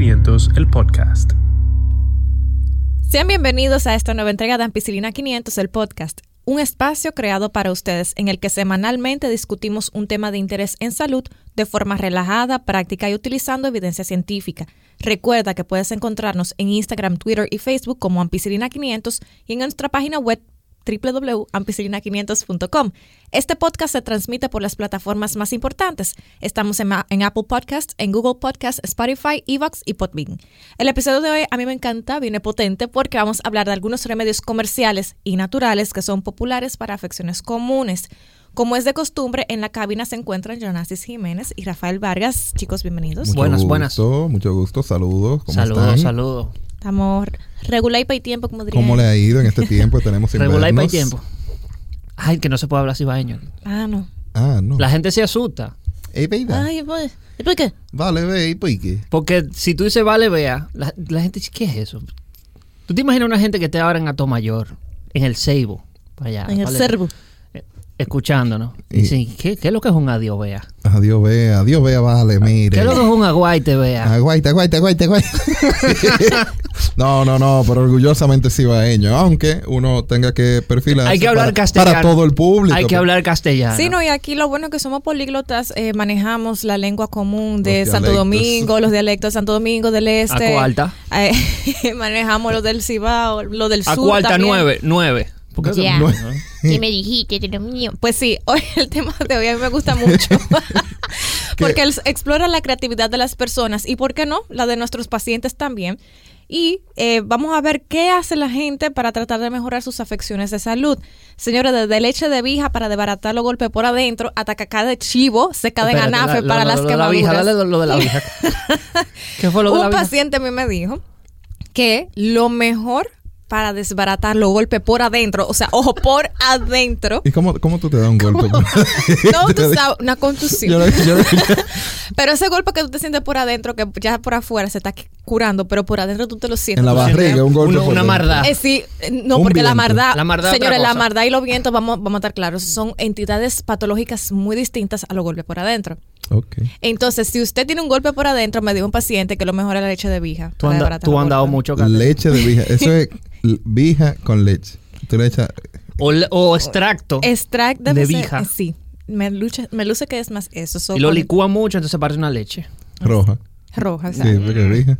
500, el podcast. Sean bienvenidos a esta nueva entrega de Ampicilina 500, el podcast, un espacio creado para ustedes en el que semanalmente discutimos un tema de interés en salud de forma relajada, práctica y utilizando evidencia científica. Recuerda que puedes encontrarnos en Instagram, Twitter y Facebook como Ampicilina 500 y en nuestra página web www.ampicilina500.com. Este podcast se transmite por las plataformas más importantes. Estamos en, en, Apple Podcasts, en Google Podcasts, Spotify, Evox y Podbean. El episodio de hoy a mí me encanta, viene potente porque vamos a hablar de algunos remedios comerciales y naturales que son populares para afecciones comunes. Como es de costumbre, en la cabina se encuentran Jonasis Jiménez y Rafael Vargas. Chicos, bienvenidos. Mucho buenas, gusto, buenas. Mucho gusto, saludos. ¿Cómo Saludos, están? saludos. Estamos regular y para tiempo, como dirían. ¿Cómo le ha ido en este tiempo? Tenemos Regular y para invernos. tiempo. Ay, que no se puede hablar cibaeño. Ah, no. Ah, no. La gente se asusta. Ey. Ay, pues, ¿y por qué? Vale, ve, ¿y por qué? Porque si tú dices vale, vea, la, la gente dice, ¿qué es eso? ¿Tú te imaginas una gente que esté ahora en Atomayor, en el Ceibo, para allá? En el cervo escuchándonos. Dicen, ¿qué, es lo que es un adiós vea? Adiós vea, adiós vea, vale, mire. ¿Qué es lo que es un aguaite vea? Aguaite, aguaite, aguaite, aguaite. no, no, no, pero orgullosamente cibaeño, aunque uno tenga que perfilar. Hay que hablar para, castellano. Para todo el público. Hay que pues. hablar castellano. Sí, no, y aquí lo bueno es que somos políglotas, eh, manejamos la lengua común de Santo Domingo, los dialectos de Santo Domingo del Este. Acualta. Eh, manejamos los del Cibao, lo del Acualta, Sur. Acualta 9, 9. Porque yeah. no es, ¿Qué me dijiste, Dios mío? Pues sí, hoy el tema de hoy a mí me gusta mucho. porque él explora la creatividad de las personas y, ¿por qué no? La de nuestros pacientes también. Y eh, vamos a ver qué hace la gente para tratar de mejorar sus afecciones de salud. Señores, desde leche de vija para desbaratar los golpes por adentro hasta cacá de chivo seca de Espérate, ganafe para las lo, quemaduras. Dale lo, de la vija. ¿Qué fue lo de Un paciente a mí me dijo que lo mejor para desbaratar los golpes por adentro, o sea, ojo, por adentro, ¿Y cómo, cómo tú te das un golpe? no, tú sabes, una contusión. Yo lo- yo lo- Pero ese golpe que tú te sientes por adentro, que ya por afuera se está curando, pero por adentro tú te lo sientes. en la barriga, un golpe. Una- por una mardá. Eh, sí, eh, no, Un porque la mardá, La mardá señores, la mardá y los vientos, vamos, vamos a estar claros, son entidades patológicas muy distintas a los golpes por adentro. Ok. Entonces, si usted tiene un golpe por adentro, me dijo un paciente que lo mejor es la leche de vija. Tú, has andado mucho, Cate. Leche de vija. Eso es vija con leche. Tú le echas. O, extracto. Extract De vija. eh, sí. Me luce, me luce que es más eso. so y lo con- licúa mucho, entonces parece una leche. roja. Roja, Sí, ¿sabes? porque vija.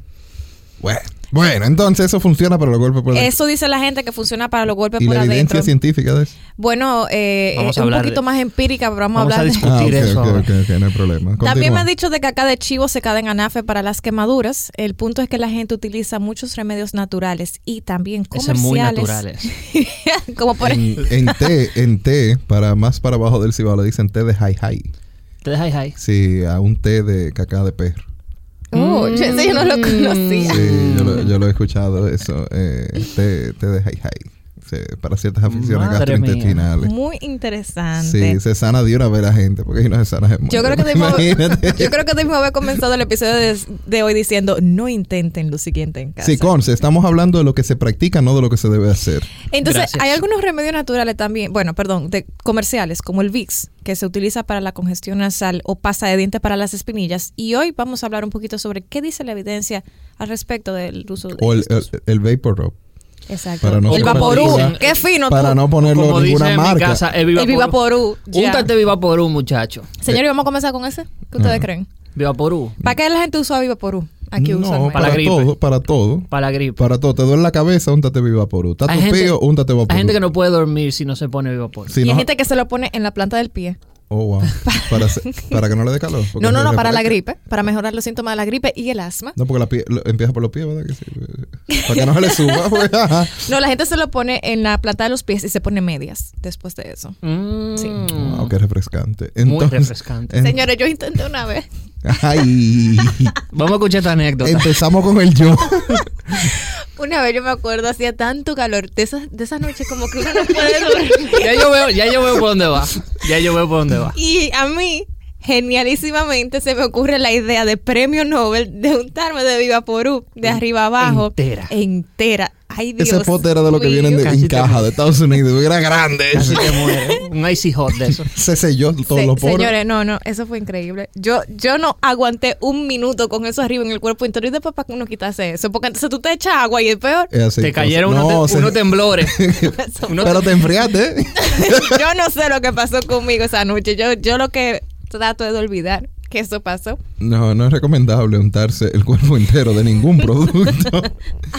Bueno, bueno, entonces eso funciona para los golpes por dentro. Eso dice la gente que funciona para los golpes ¿Y por la evidencia adentro. científica de eso? Bueno, eh, a un poquito de- más empírica, pero vamos, Vamos a a hablar de- discutir. Ah, ok, eso ok, ahora. ok, ok, no hay problema. También me han dicho de caca de chivo se cae en anafe para las quemaduras. El punto es que la gente utiliza muchos remedios naturales y también Ese es muy comerciales. naturales. Como por En, en té, en té, para más para abajo del cibao le dicen té de high high. Te dejas ahí. Sí, a un té de caca de perro. Oh, yo- ese yo no lo conocía. Sí, yo lo, yo lo he escuchado eso. Eh, té, té de high high. Sí, para ciertas afecciones Madre mía. gastrointestinales. Muy interesante. Sí, se sana de una vez la gente, porque si no se sana se Yo creo que debimos, Imagínate. yo creo que debimos haber comenzado el episodio de, de hoy diciendo no intenten lo siguiente en casa. Sí, Conce, estamos hablando de lo que se practica, no de lo que se debe hacer. Entonces, Gracias. hay algunos remedios naturales también, bueno, perdón, de comerciales, como el Vicks, que se utiliza para la congestión nasal o pasta de dientes para las espinillas. Y hoy vamos a hablar un poquito sobre qué dice la evidencia al respecto del uso de O el, el, estos. el Vapor Rub. Exacto. para no el Vaporú, qué fino Para tú. no ponerlo Como en dice ninguna en mi marca. casa, el el Vivaporú. ya. Úntate Vivaporú, muchacho. Señor, ¿y vamos a comenzar con ese? ¿Qué ustedes Ajá. creen? Vivaporú. ¿Para qué la gente usa Vivaporú? Aquí no, usualmente. Para la para gripe. todo, para todo. Para la gripe. Para todo. Te duele la cabeza, úntate Vivaporú. Está Hay tu gente- pío, úntate Vaporú. Hay gente que no puede dormir si no se pone Vivaporú. Si y no- hay gente que se lo pone en la planta del pie. Oh, wow. Para, que no le dé calor. No, no, no, para la gripe, para mejorar los síntomas de la gripe y el asma. No, porque la pie- lo- empieza por los pies, ¿verdad? Que sí. Para que no se le suba. pues. No, la gente se lo pone en la planta de los pies y se pone medias después de eso. Mm. Sí. Wow, qué refrescante. Muy Entonces, refrescante. en- Señores, yo intenté una vez. Ay. Vamos a escuchar esta anécdota. Empezamos con el yo. Una vez yo me acuerdo, hacía tanto calor. De esas, de esas noches como que uno no puede dormir. ya yo veo, ya yo veo por dónde va. Ya yo veo por dónde va. Y a mí, genialísimamente, se me ocurre la idea de premio Nobel de untarme de Viva Porú, de arriba abajo. Entera. Entera. Ay, Dios Ese pote era de lo que mío. vienen de, Casi en caja de Estados Unidos. Era grande. Casi te muere. Un icy hot de eso. Se selló todos Se- los poros. señores, no, no, eso fue increíble. Yo, yo no aguanté un minuto con eso arriba en el cuerpo interior y después para que uno quitase eso. Porque entonces tú te echas agua y es peor. Es así, te cayeron No, unos, te- se- unos temblores. Pero te enfriaste. yo no sé lo que pasó conmigo esa noche. Yo, yo lo que trato de olvidar que eso pasó. No, no es recomendable untarse el cuerpo entero de ningún producto.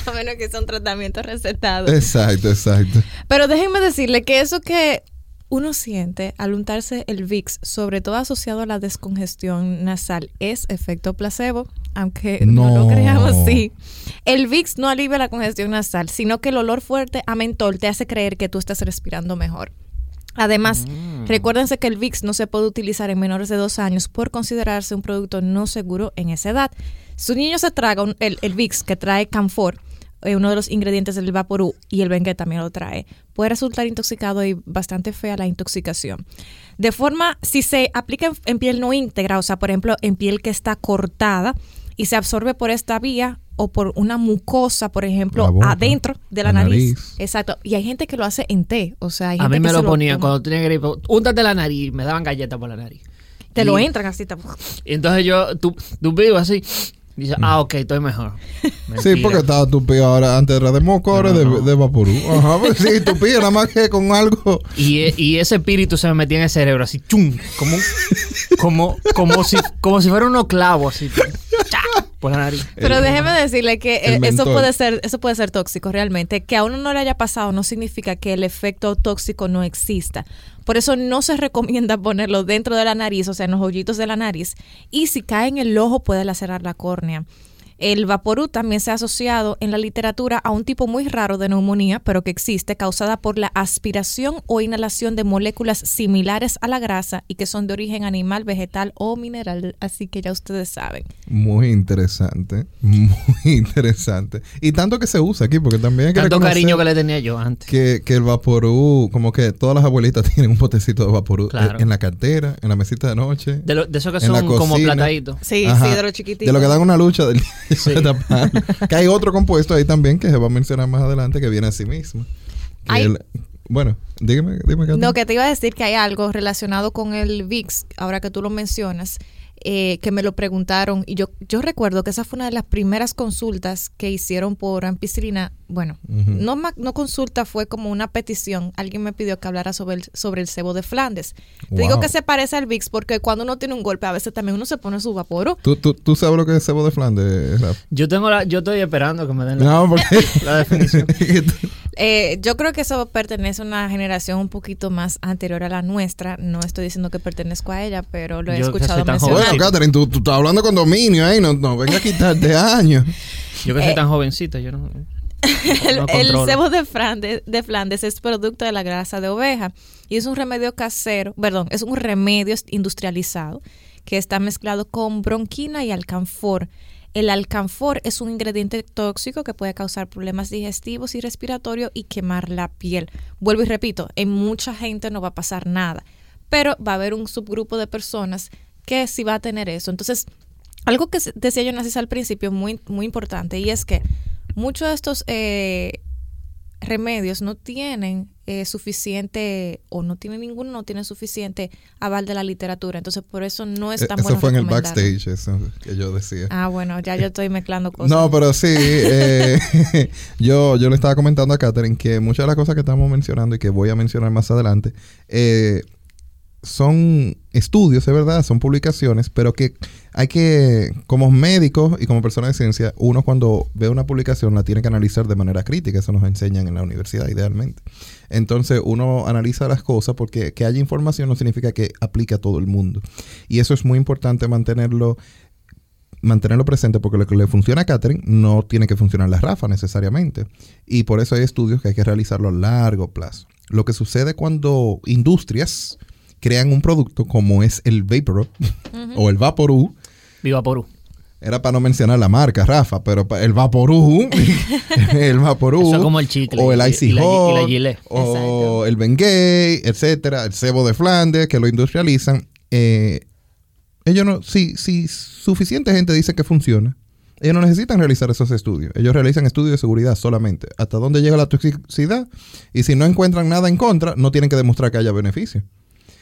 A menos que sea un tratamiento recetado. exacto, exacto. Pero déjenme decirle que eso que uno siente al untarse el VIX, sobre todo asociado a la descongestión nasal, es efecto placebo, aunque no, No. lo creamos así. El VIX no alivia la congestión nasal, sino que el olor fuerte a mentol te hace creer que tú estás respirando mejor. Además, recuérdense que el VIX no se puede utilizar en menores de dos años por considerarse un producto no seguro en esa edad. Si un niño se traga el, el VIX que trae Camfor, eh, uno de los ingredientes del Vaporú, y el Bengue también lo trae, puede resultar intoxicado y bastante fea la intoxicación. De forma, si se aplica en, en piel no íntegra, o sea, por ejemplo, en piel que está cortada y se absorbe por esta vía o por una mucosa, por ejemplo, adentro de la, la nariz. nariz. Exacto. Y hay gente que lo hace en té, o sea, hay A mí me que lo se ponían cuando tenía gripe. Úntate la nariz. Me daban galletas por la nariz. Te lo entran así. te- Y entonces yo, tú, tú vivo así. Dices, ah, ok, estoy mejor. Sí, porque estaba tupido ahora. Antes era de moco, ahora No, de, no. de vaporú. Ajá, pues sí, tupido, nada más que con algo. Y, e- y ese espíritu se me metía en el cerebro así, chum, como, como, como, si, como si fuera unos clavos así, cha, por la nariz. Pero El- déjeme decirle que el eh, eso puede ser eso puede ser tóxico realmente. Que a uno no le haya pasado no significa que el efecto tóxico no exista. Por eso no se recomienda ponerlo dentro de la nariz, o sea, en los hoyitos de la nariz. Y si cae en el ojo puede lacerar la córnea. El vaporú también se ha asociado en la literatura a un tipo muy raro de neumonía, pero que existe, causada por la aspiración o inhalación de moléculas similares a la grasa y que son de origen animal, vegetal o mineral. Así que ya ustedes saben. Muy interesante. Muy interesante. Y tanto que se usa aquí, porque también hay que Tanto cariño que le tenía yo antes. que, que el vaporú, como que todas las abuelitas tienen un potecito de vaporú Claro. en la cartera, en la mesita de noche. De, lo- de esos que son como plataditos. Sí, Ajá. sí, de los chiquititos. De lo que dan una lucha del Sí. Que hay otro compuesto ahí también que se va a mencionar más adelante que viene a sí mismo. El- bueno, dígame, dime Katy. No, que te iba a decir que hay algo relacionado con el VIX, ahora que tú lo mencionas, eh, que me lo preguntaron y yo, yo recuerdo que esa fue una de las primeras consultas que hicieron por ampicilina. Bueno, no, ma- no consulta, fue como una petición. Alguien me pidió que hablara sobre el, sobre el cebo de Flandes. Te digo que se parece al VIX porque cuando uno tiene un golpe, a veces también uno se pone su vaporo. ¿Tú, tú, tú sabes lo que es cebo de Flandes, Rafa? Yo tengo la, yo estoy esperando que me den la, No, porque... la definición. Eh, yo creo que eso pertenece a una generación un poquito más anterior a la nuestra. No estoy diciendo que pertenezco a ella, pero lo he Yo escuchado mencionar. bueno, Catherine, tú, tú estás hablando con dominio, ¿eh? No, no venga a quitarte años. Yo que Eh, soy tan jovencito, yo no. El, no el controlo. cebo de Flandes, de Flandes es producto de la grasa de oveja y es un remedio casero, perdón, es un remedio industrializado que está mezclado con bronquina y alcanfor. El alcanfor es un ingrediente tóxico que puede causar problemas digestivos y respiratorios y quemar la piel. Vuelvo y repito, en mucha gente no va a pasar nada, pero va a haber un subgrupo de personas que sí va a tener eso. Entonces, algo que decía yo Narcisa, al principio muy, muy importante y es que muchos de estos eh, remedios no tienen eh, suficiente o no tienen ninguno, no tienen suficiente aval de la literatura. Entonces, por eso no es tan Eso bueno fue en el backstage, eso que yo decía. Ah, bueno, ya yo estoy mezclando cosas. No, pero sí, eh, yo, yo le estaba comentando a Catherine que muchas de las cosas que estamos mencionando y que voy a mencionar más adelante eh, son estudios, es verdad, son publicaciones, pero que hay que, como médicos y como personas de ciencia, uno cuando ve una publicación la tiene que analizar de manera crítica, eso nos enseñan en la universidad idealmente. Entonces uno analiza las cosas porque que haya información no significa que aplique a todo el mundo. Y eso es muy importante mantenerlo mantenerlo presente porque lo que le funciona a Catherine no tiene que funcionar a Rafa necesariamente. Y por eso hay estudios que hay que realizarlo a largo plazo. Lo que sucede cuando industrias crean un producto como es el Vapor o el Vaporú, Viva Porú. era para no mencionar la marca, Rafa, pero el Vaporú, el Vaporú, Eso es como el chicle o el y- Icy y la- y la Hot, Gillette. o Exacto. el Bengay, etcétera, el cebo de Flandes, que lo industrializan. eh, ellos no, si, si suficiente gente dice que funciona, Ellos no necesitan realizar esos estudios. Ellos realizan estudios de seguridad solamente. Hasta dónde llega la toxicidad. Y si no encuentran nada en contra, no tienen que demostrar que haya beneficio.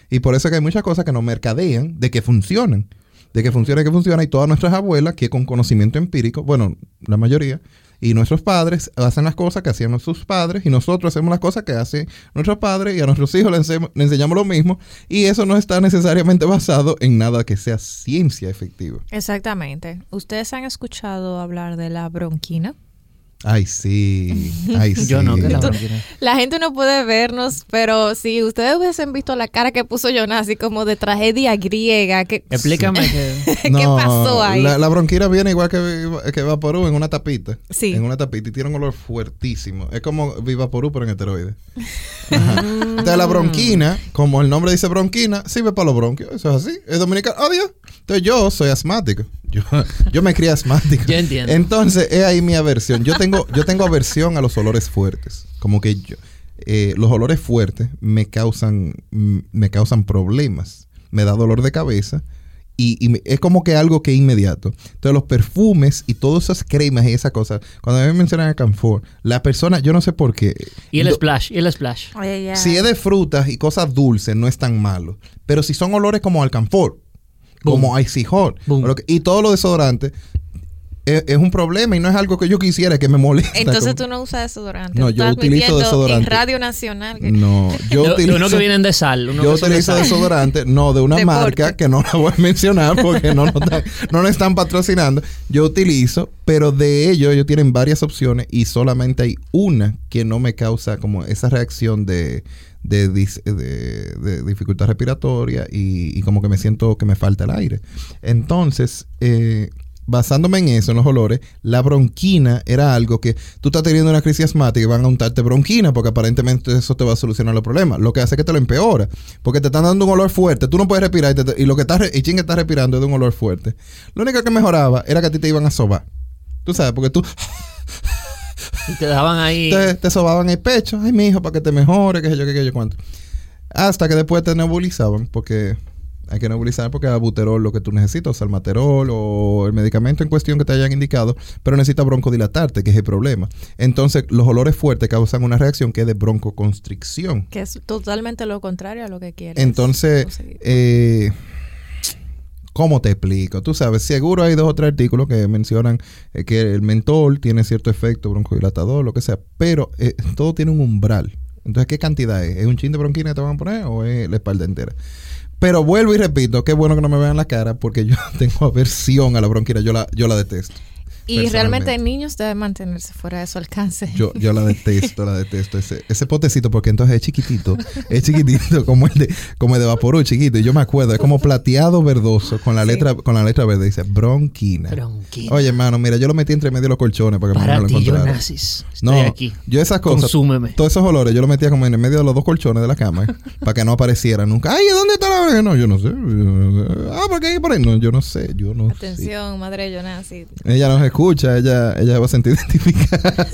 Y por eso es que hay muchas cosas que nos mercadean de que funcionan. De que funciona, que funciona. Y todas nuestras abuelas, que con conocimiento empírico, bueno, la mayoría, y nuestros padres hacen las cosas que hacían sus padres y nosotros hacemos las cosas que hacen nuestros padres y a nuestros hijos les, ense- les enseñamos lo mismo y eso no está necesariamente basado en nada que sea ciencia efectiva. Exactamente. ¿Ustedes han escuchado hablar de la bronquina? Ay, sí. Ay, sí. Yo no, que la Esto- bronquina. La gente no puede vernos, pero si ustedes hubiesen visto la cara que puso Jonas, así como de tragedia griega, que Explícame que... ¿Qué pasó ahí? La, la bronquina viene igual que, que Vaporú en una tapita. Sí. En una tapita y tiene un olor fuertísimo. Es como Vivaporú, pero en esteroides. Ajá. Entonces, la bronquina, como el nombre dice bronquina, sirve para los bronquios. Eso es así. Es dominicano. Adiós. Entonces, yo soy asmático. Yo, yo me crié asmático. Yo entiendo. Entonces, es ahí mi aversión. Yo tengo, yo tengo aversión a los olores fuertes. Como que yo, eh, los olores fuertes me causan, me causan problemas. Me da dolor de cabeza. Y, es como que algo que es inmediato. Entonces, los perfumes y todas esas cremas y esas cosas, cuando a mí me mencionan a Canfor, la persona, yo no sé por qué. Y el Lo- splash, y el splash. Si es de frutas y cosas dulces, no es tan malo. Pero si son olores como como icy hot, que- y todo lo desodorante, es, es un problema y no es algo que yo quisiera que me moleste. Entonces como- tú no usas desodorante. No, yo utilizo desodorante. En Radio Nacional. que- No, yo utilizo... uno que vienen de sal. Uno yo de utilizo sal. desodorante, no de una Deporte. marca que no la voy a mencionar porque no nos, están, no nos están patrocinando. Yo utilizo, pero de ellos ellos tienen varias opciones y solamente hay una que no me causa como esa reacción de, de, dis- de- dificultad respiratoria y, y como que me siento que me falta el aire. Entonces, eh, basándome en eso, en los olores, la bronquina era algo que tú estás teniendo una crisis asmática y van a untarte bronquina porque aparentemente eso te va a solucionar los problemas. Lo que hace es que te lo empeora porque te están dando un olor fuerte. Tú no puedes respirar y, te- y lo que estás y chingue estás respirando es de un olor fuerte. Lo único que mejoraba era que a ti te iban a sobar. Tú sabes, porque tú Y te daban ahí... te, te sobaban el pecho. Ay, mi hijo, para que te mejore, qué sé yo, qué sé yo, cuánto. Hasta que después te nebulizaban, porque hay que nebulizar porque es buterol lo que tú necesitas, o salmaterol o el medicamento en cuestión que te hayan indicado, pero necesita broncodilatarte, que es el problema. Entonces, los olores fuertes causan una reacción que es de broncoconstricción. Que es totalmente lo contrario a lo que quieres. Entonces, conseguir. eh, ¿cómo te explico? Tú sabes, seguro hay dos o tres artículos que mencionan eh, que el mentol tiene cierto efecto broncodilatador, lo que sea, pero eh, todo tiene un umbral. Entonces, ¿qué cantidad es? ¿Es un chin de bronquina que te van a poner o es la espalda entera? Pero vuelvo y repito, qué bueno que no me vean la cara porque yo tengo aversión a la bronquina, yo la, yo la detesto. Y realmente personalmente. niños deben mantenerse fuera de su alcance. Yo, yo la detesto, la detesto. Ese, ese potecito, porque entonces es chiquitito. Es chiquitito, como el de, como el de Vaporú, chiquito. Y yo me acuerdo, es como plateado verdoso con la Sí. letra, con la letra verde. Dice bronquina. Bronquina. Oye, hermano, mira, yo lo metí entre medio de los colchones para que Para no lo ti, encontrara. No, aquí. yo esas cosas, Consúmeme. todos esos olores, yo lo metía como en el medio de los dos colchones de la cama eh, para que no apareciera nunca. Ay, ¿dónde está la bronquina? No, yo no sé. Ah, ¿por qué hay por ahí? No, yo no sé, yo no sé. Atención, madre Jonas. sí. Ella nos escucha, ella, ella se va a sentir identificada.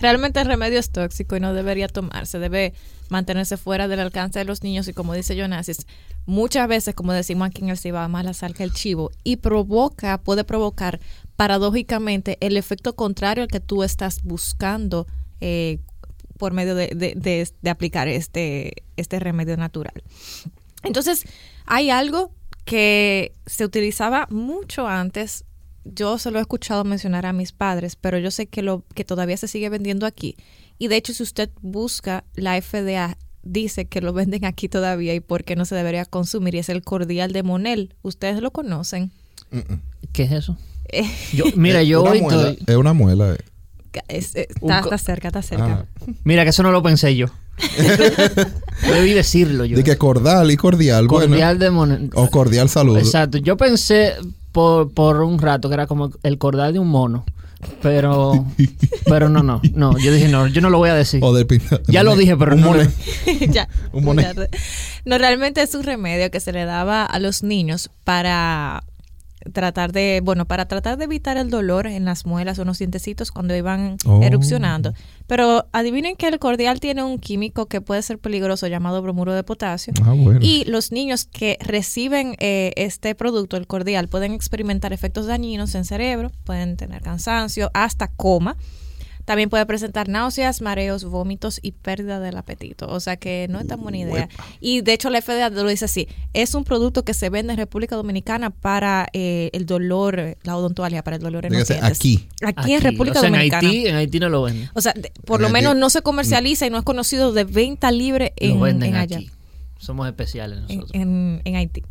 Realmente el remedio es tóxico y no debería tomarse. Debe mantenerse fuera del alcance de los niños y como dice Jonasis, muchas veces, como decimos aquí en el Cibao, más la sal que el chivo y provoca, puede provocar paradójicamente el efecto contrario al que tú estás buscando eh, por medio de- de aplicar este, este remedio natural. Entonces, hay algo que se utilizaba mucho antes. Yo se lo he escuchado mencionar a mis padres, pero yo sé que lo que todavía se sigue vendiendo aquí. Y de hecho, si usted busca la FDA dice que lo venden aquí todavía y por qué no se debería consumir y es el cordial de Monel. ¿Ustedes lo conocen? Mm, mm. ¿Qué es eso? Eh, Yo, mira, Es yo una hoy muela, estoy- Es una muela. eh. es- eh, está, cerca, está cerca. Ah. Mira, que eso no lo pensé yo. Debí decirlo yo. De que cordial y cordial, cordial de mon- bueno. O cordial saludo. Exacto. Yo pensé por, por un rato que era como el cordal de un mono. Pero, pero no, no, no. Yo dije, no, yo no lo voy a decir. O del pin- Ya lo dije, pero un no monet. ya. Un monet. No, realmente es un remedio que se le daba a los niños para tratar de, bueno, para tratar de evitar el dolor en las muelas o los dientecitos cuando iban Oh. erupcionando. Pero adivinen que el cordial tiene un químico que puede ser peligroso llamado bromuro de potasio. Ah, bueno. Y los niños que reciben eh, este producto, el cordial, pueden experimentar efectos dañinos en cerebro, pueden tener cansancio, hasta coma. También puede presentar náuseas, mareos, vómitos y pérdida del apetito. O sea que no es tan buena idea. Y de hecho la FDA lo dice así. Es un producto que se vende en República Dominicana para eh, el dolor, la odontualia, para el dolor en los dientes. aquí. Aquí, en República o sea, Dominicana. En Haití, en Haití no lo venden. O sea, de- por En lo Haití- menos no se comercializa y no es conocido de venta libre en, lo venden en allá aquí. Somos especiales en, nosotros. en- en Haití.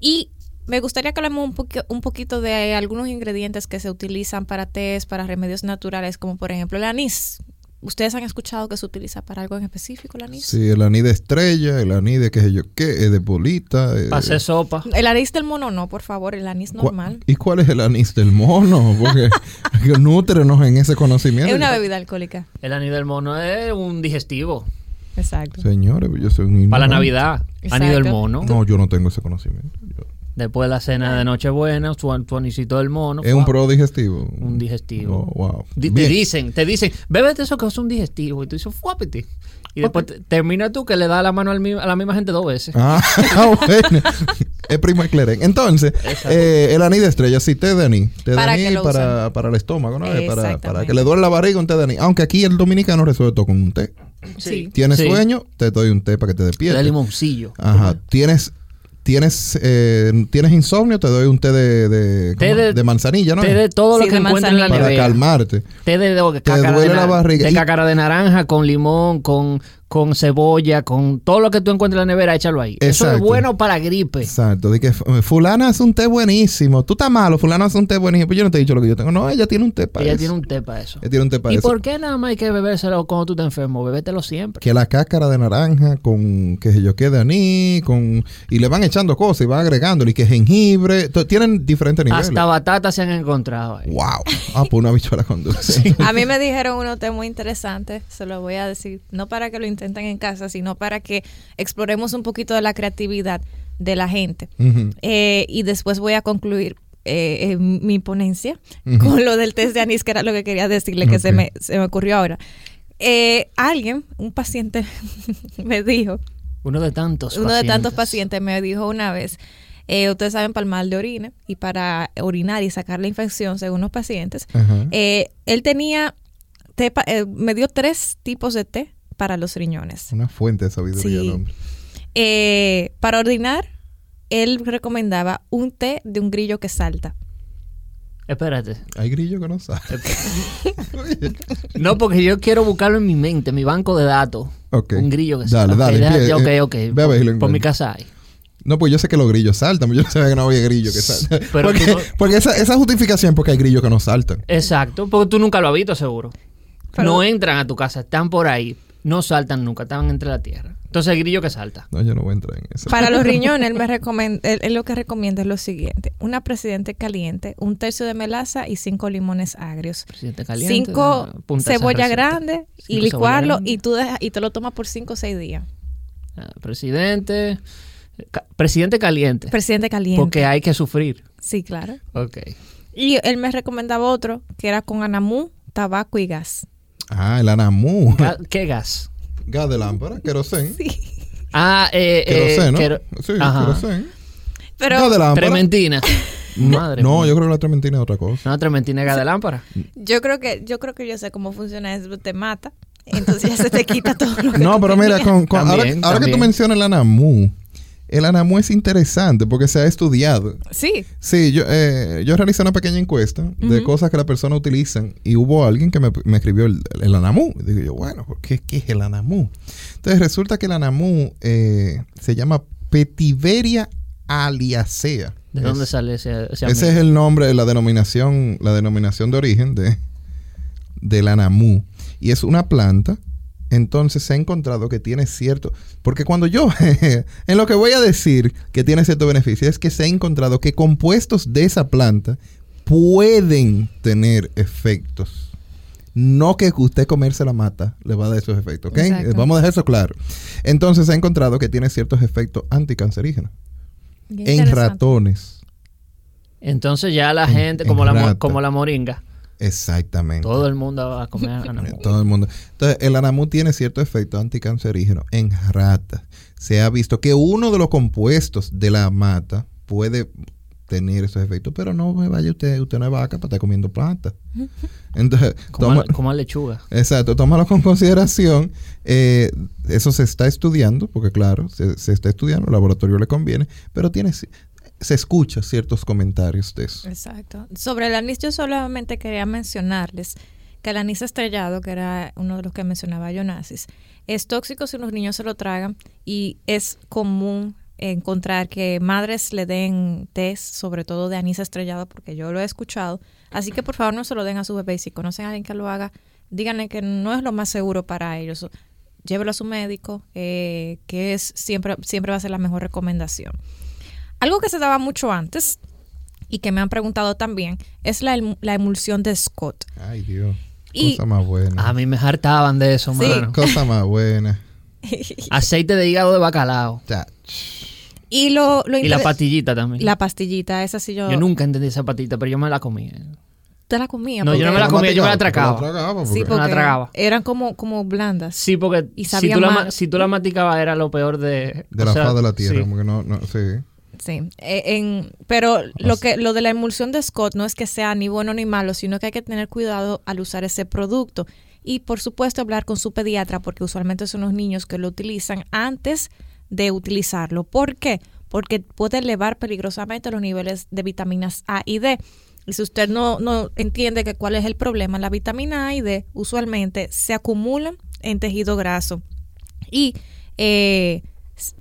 Y me gustaría que hablemos un, un poquito de algunos ingredientes que se utilizan para test, para remedios naturales, como por ejemplo el anís. ¿Ustedes han escuchado que se utiliza para algo en específico el anís? Sí, el anís de estrella, el anís de qué sé yo qué, es de bolita. eh, Para hacer sopa. El anís del mono no, por favor, el anís ¿cuál- normal. ¿Y cuál es el anís del mono? Porque nútrenos en ese conocimiento. Es una bebida alcohólica. El anís del mono es un digestivo. Exacto. Señores, yo soy un Para la ignorante. Navidad. Anís del mono. No, yo no tengo ese conocimiento. Yo- Después de la cena de Nochebuena, tu, tu anisito del mono. es un pro digestivo. Un digestivo. Oh, wow. Te dicen, te dicen, bébete eso que es un digestivo. Y tú dices, fuápete. Y después te- termina tú que le das la mano al a la misma gente dos veces. Ah, bueno. es primo de Cleren. Entonces, eh, el anís de estrella, sí, té de anís. Té de ¿Para anís para, el estómago, ¿no? Eh, Para, para que le duele la barriga, un té de anís. Aunque aquí el dominicano resuelve todo con un té. Sí. ¿Tienes Sí. sueño? Te doy un té para que te De despiertes. limoncillo. Ajá. ¿Tienes, tienes, eh, ¿Tienes insomnio? Te doy un té de, de, Té de- de manzanilla, ¿no? Té de todo lo Sí, que encuentres en la manzanilla. para nevera. calmarte. Té de, de, Te duele de la barriga. de Y- cácara de naranja, con limón, con, con cebolla, con todo lo que tú encuentres en la nevera, échalo ahí. Eso es bueno para gripe. Exacto. De que f- fulana hace un té buenísimo. Tú estás malo, fulana hace un té buenísimo. Pues yo no te he dicho lo que yo tengo. No, ella tiene un té para Ella eso. tiene un té para eso. Ella tiene un té para ¿Y eso. por qué nada más hay que bebérselo cuando tú estás enfermo? Bebételo siempre. Que la cáscara de naranja con que sé yo qué de anís, con y le van echando cosas y van agregando y que jengibre, tienen diferentes niveles. Hasta batatas se han encontrado ahí. Wow. Ah, pues una bichuela con dulce. A mí me dijeron uno té muy interesante, se lo voy a decir, no para que lo intenten en casa, sino para que exploremos un poquito de la creatividad de la gente. Eh, y después voy a concluir eh, eh, mi ponencia con lo del test de anís, que era lo que quería decirle, que se, me, se me ocurrió ahora. Eh, alguien, un paciente, me dijo, Uno de tantos uno de tantos pacientes. me dijo una vez, eh, ustedes saben para el mal de orina y para orinar y sacar la infección según los pacientes, eh, él tenía, té eh, me dio tres tipos de té para los riñones. Una fuente de sabiduría, Sí. hombre. Eh, para orinar, él recomendaba un té de un grillo que salta. Espérate. Hay grillo que no sabe. No, porque yo quiero buscarlo en mi mente, en mi banco de datos. Ok. Un grillo que Dale, Ok, dale, ya, ok, eh, ok. ve a ver Por, por mi casa hay. No, pues yo sé que los grillos saltan, pero yo no sabía que no había grillo que saltan. Pero porque tú no- porque esa, esa justificación es porque hay grillos que no saltan. Exacto, porque tú nunca lo has visto seguro. Pero- no entran a tu casa, están por ahí, no saltan nunca, están entre la tierra. Entonces el grillo que salta. No, yo no voy a entrar en eso. Para los riñones, él, me recomend- él- él lo que recomienda es lo siguiente: una presidente caliente, un tercio de melaza y cinco limones agrios. Presidente caliente. cinco apunta esa cebolla receta. grande y Cinco licuarlo y tú dejas- y te lo tomas por cinco o seis días. Ah, Presidente. ca- presidente caliente. Presidente caliente. Porque hay que sufrir. Sí, claro. Ok. Y él me recomendaba otro que era con anamú, tabaco y gas. Ah, el anamú. Ga- ¿Qué gas? Gas de lámpara, querosén. Ah, eh, eh, Querosén, ¿no? Sí, querosén. Pero Gas de lámpara. Trementina. No, Madre no, mía. yo creo que la trementina es otra cosa. Una trementina es gas de lámpara. yo creo que yo creo que yo sé cómo funciona eso, te mata. Entonces ya se te quita todo lo que No, tú pero mira, con, ahora, También, ahora que tú mencionas el anamú, el anamú es interesante porque se ha estudiado. Sí, Sí, yo, eh, yo realicé una pequeña encuesta de cosas que las personas utilizan y hubo alguien que me, me escribió el, el anamú. Y digo yo, bueno, ¿por ¿qué, ¿qué es el anamú? Entonces resulta que el anamú eh, se llama Petiveria aliacea. ¿De Es- dónde sale ese, ese Ese es el nombre, la denominación, la denominación de origen de del anamú. Y es una planta. Entonces se ha encontrado que tiene cierto. Porque cuando yo. en lo que voy a decir que tiene cierto beneficio, es que se ha encontrado que compuestos de esa planta pueden tener efectos. No que usted comerse la mata le va a dar esos efectos, ¿ok? Exacto. Eh, Vamos a dejar eso claro. Entonces se ha encontrado que tiene ciertos efectos anticancerígenos en ratones. Entonces ya la En- gente, en como la, como la moringa, Exactamente. todo el mundo va a comer anamu. Todo el mundo. Entonces, el anamú tiene cierto efecto anticancerígeno en ratas. Se ha visto que uno de los compuestos de la mata puede tener esos efectos, pero no me vaya usted, usted no es vaca para estar comiendo plantas. Entonces, Como, toma- como lechuga. exacto, tómalo con consideración. Eh, eso se está estudiando, porque claro, se, se está estudiando, el laboratorio le conviene, pero tiene se escucha ciertos comentarios de eso. Exacto. Sobre el anís, yo solamente quería mencionarles que el anís estrellado, que era uno de los que mencionaba Jonasis, es tóxico si los niños se lo tragan y es común encontrar que madres le den test, sobre todo de anís estrellado, porque yo lo he escuchado. Así que por favor no se lo den a su bebé si conocen a alguien que lo haga, díganle que no es lo más seguro para ellos. Llévelo a su médico, eh, que es siempre, siempre va a ser la mejor recomendación. Algo que se daba mucho antes y que me han preguntado también es la, la emulsión de Scott. Ay, Dios. Y- Cosa más buena. A mí me hartaban de eso, Sí. mano. Cosa más buena. Aceite de hígado de bacalao. Y lo, lo Y la pastillita también. la pastillita, esa sí yo, Yo nunca entendí esa pastillita, pero yo me la comía. te la comía. No, yo no me la comía, yo me la tragaba. te la tragaba, Sí, porque- porque la tragaba. eran como, como blandas. Sí, porque Y si sabía tú, la, si tú la masticabas era lo peor de... de o la sea, faz de la tierra, sí. como que no, no, sí. Sí, eh, en, pero lo As- que lo de la emulsión de Scott no es que sea ni bueno ni malo, sino que hay que tener cuidado al usar ese producto y por supuesto hablar con su pediatra porque usualmente son los niños que lo utilizan antes de utilizarlo. ¿Por qué? Porque puede elevar peligrosamente los niveles de vitaminas A y D. Y si usted no, no entiende que cuál es el problema, la vitamina A y D usualmente se acumulan en tejido graso y eh,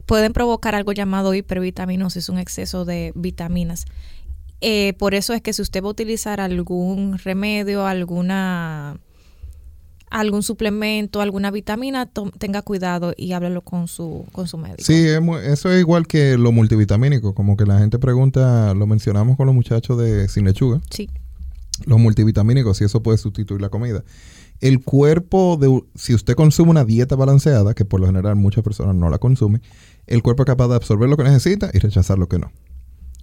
pueden provocar algo llamado hipervitaminosis, un exceso de vitaminas. Eh, por eso es que si usted va a utilizar algún remedio, alguna algún suplemento, alguna vitamina, tenga cuidado y háblelo con su con su médico. Sí, eso es igual que lo multivitamínico, como que la gente pregunta, lo mencionamos con los muchachos de Sin Lechuga, Sí. los multivitamínicos, si eso puede sustituir la comida. El cuerpo, de, si usted consume una dieta balanceada, que por lo general muchas personas no la consumen, el cuerpo es capaz de absorber lo que necesita y rechazar lo que no.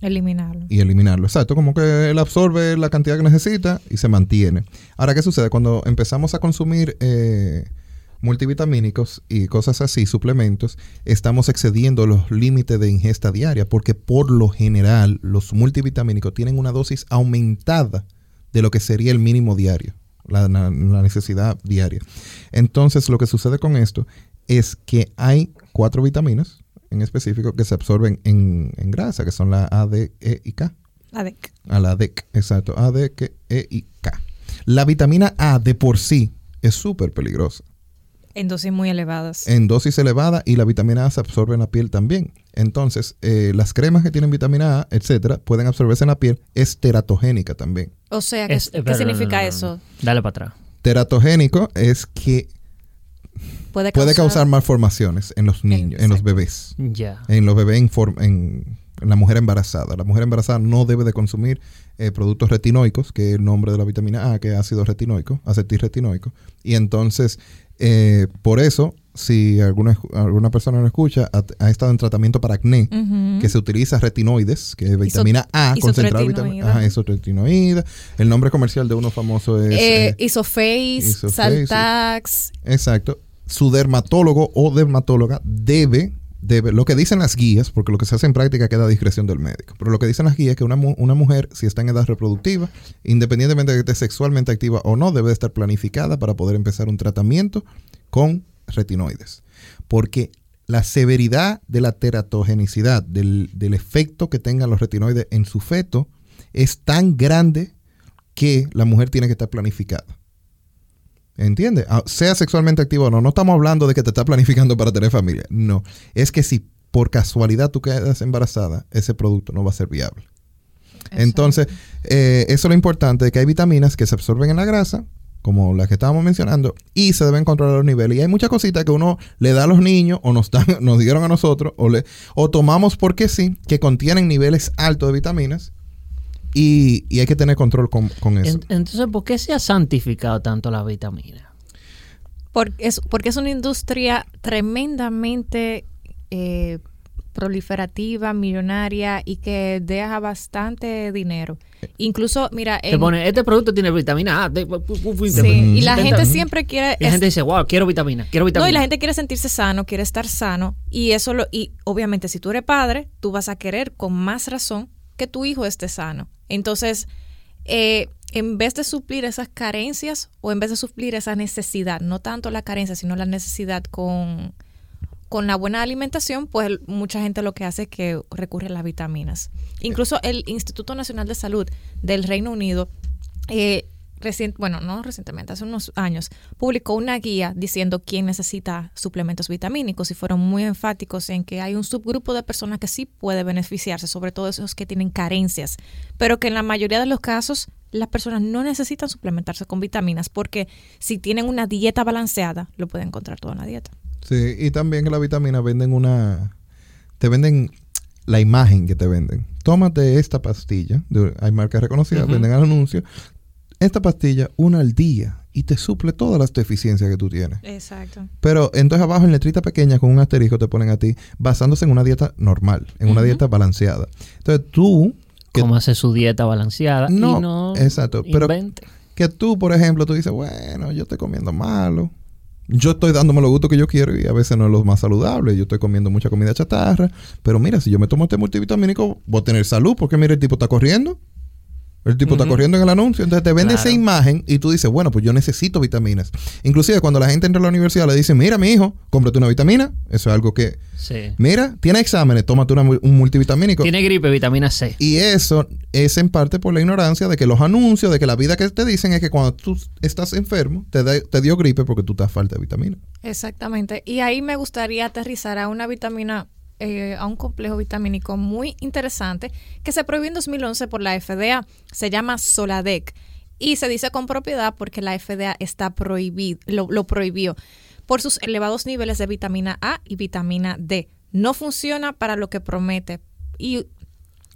eliminarlo. y eliminarlo. Exacto, como que él absorbe la cantidad que necesita y se mantiene. Ahora, ¿qué sucede? Cuando empezamos a consumir eh, multivitamínicos y cosas así, suplementos, estamos excediendo los límites de ingesta diaria, porque por lo general los multivitamínicos tienen una dosis aumentada de lo que sería el mínimo diario, la, la- la necesidad diaria. Entonces, lo que sucede con esto es que hay cuatro vitaminas en específico que se absorben en, en grasa, que son la A, D, E y K. ADEC. A la DEC, exacto. A, D, K, E y K. La vitamina A de por sí es súper peligrosa. En dosis muy elevadas. En dosis elevada y la vitamina A se absorbe en la piel también. Entonces, eh, las cremas que tienen vitamina A, etcétera, pueden absorberse en la piel. Es teratogénica también. o sea, ¿qué, Es- qué pero significa no, no, no. eso? Dale para atrás. Teratogénico es que Puede causar, puede causar malformaciones en los niños, en los bebés. Ya. en los bebés en, form- en, en la mujer embarazada. La mujer embarazada no debe de consumir eh, productos retinoicos, que es el nombre de la vitamina A, que es ácido retinoico, acetilretinoico. Y entonces, eh, por eso, si alguna, alguna persona no escucha, ha, ha estado en tratamiento para acné, que se utiliza retinoides, que es vitamina A, concentrada vitamina A, isotretinoide. El nombre comercial de uno famoso es... Eh, eh, Isoface, Isoface, Saltax, Exacto. Su dermatólogo o dermatóloga debe, lo que dicen las guías, porque lo que se hace en práctica queda a discreción del médico, pero lo que dicen las guías es que una, una mujer, si está en edad reproductiva, independientemente de que esté sexualmente activa o no, debe de estar planificada para poder empezar un tratamiento con retinoides. Porque la severidad de la teratogenicidad, del, del efecto que tengan los retinoides en su feto, es tan grande que la mujer tiene que estar planificada. ¿Entiendes? Ah, Sea sexualmente activo o no. No estamos hablando de que te estás planificando para tener familia. No. Es que si por casualidad tú quedas embarazada, ese producto no va a ser viable. Entonces, eh, eso es lo importante, de que hay vitaminas que se absorben en la grasa, como las que estábamos mencionando, y se deben controlar los niveles. Y hay muchas cositas que uno le da a los niños, o nos, dan, nos dieron a nosotros, o, le, o tomamos porque sí, que contienen niveles altos de vitaminas, y, y hay que tener control con, con eso. En- entonces, ¿por qué se ha santificado tanto la vitamina? Porque es, porque es una industria tremendamente eh, proliferativa, millonaria y que deja bastante dinero. Incluso, mira, Te pone, este producto tiene vitamina A. de- sí, y la gente siempre quiere Y la gente dice, wow, quiero vitamina, quiero vitamina. No, y la gente quiere sentirse sano, quiere estar sano. Y eso lo, y obviamente, si tú eres padre, tú vas a querer con más razón que tu hijo esté sano. Entonces, eh, en vez de suplir esas carencias o en vez de suplir esa necesidad, no tanto la carencia, sino la necesidad con, con la buena alimentación, pues mucha gente lo que hace es que recurre a las vitaminas. Incluso el Instituto Nacional de Salud del Reino Unido eh, recien- bueno, no recientemente, hace unos años, publicó una guía diciendo quién necesita suplementos vitamínicos y fueron muy enfáticos en que hay un subgrupo de personas que sí puede beneficiarse, sobre todo esos que tienen carencias, pero que en la mayoría de los casos las personas no necesitan suplementarse con vitaminas porque si tienen una dieta balanceada, lo pueden encontrar todo en la dieta. Sí, y también que las vitaminas venden una... Te venden la imagen que te venden. Tómate esta pastilla. hay marcas reconocidas, venden al anuncio. Esta pastilla, una al día. Y te suple todas las deficiencias que tú tienes. Exacto. Pero entonces abajo en letrita pequeña con un asterisco te ponen a ti basándose en una dieta normal, en una dieta balanceada. Entonces tú... que- Cómo hace su dieta balanceada No, y no exacto, pero- invente. que tú, por ejemplo, tú dices, bueno, yo estoy comiendo malo. Yo estoy dándome los gustos que yo quiero y a veces no es lo más saludable. Yo estoy comiendo mucha comida chatarra. Pero mira, si yo me tomo este multivitamínico, voy a tener salud. Porque mira, el tipo está corriendo. El tipo está corriendo en el anuncio. Entonces te vende Claro. esa imagen y tú dices, bueno, pues yo necesito vitaminas. Inclusive cuando la gente entra a la universidad le dicen, mira, mi hijo, cómprate una vitamina. Eso es algo que, Sí. mira, tiene exámenes, tómate una un multivitamínico. Tiene gripe, vitamina C. Y eso es en parte por la ignorancia de que los anuncios, de que la vida que te dicen es que cuando tú estás enfermo, te, da- te dio gripe porque tú estás falta de vitamina. Exactamente. Y ahí me gustaría aterrizar a una vitamina, eh, a un complejo vitamínico muy interesante que se prohibió en 2011 por la FDA. Se llama Soladec. Y se dice con propiedad porque la FDA está prohibido, lo, prohibió por sus elevados niveles de vitamina A y vitamina D. No funciona para lo que promete. Y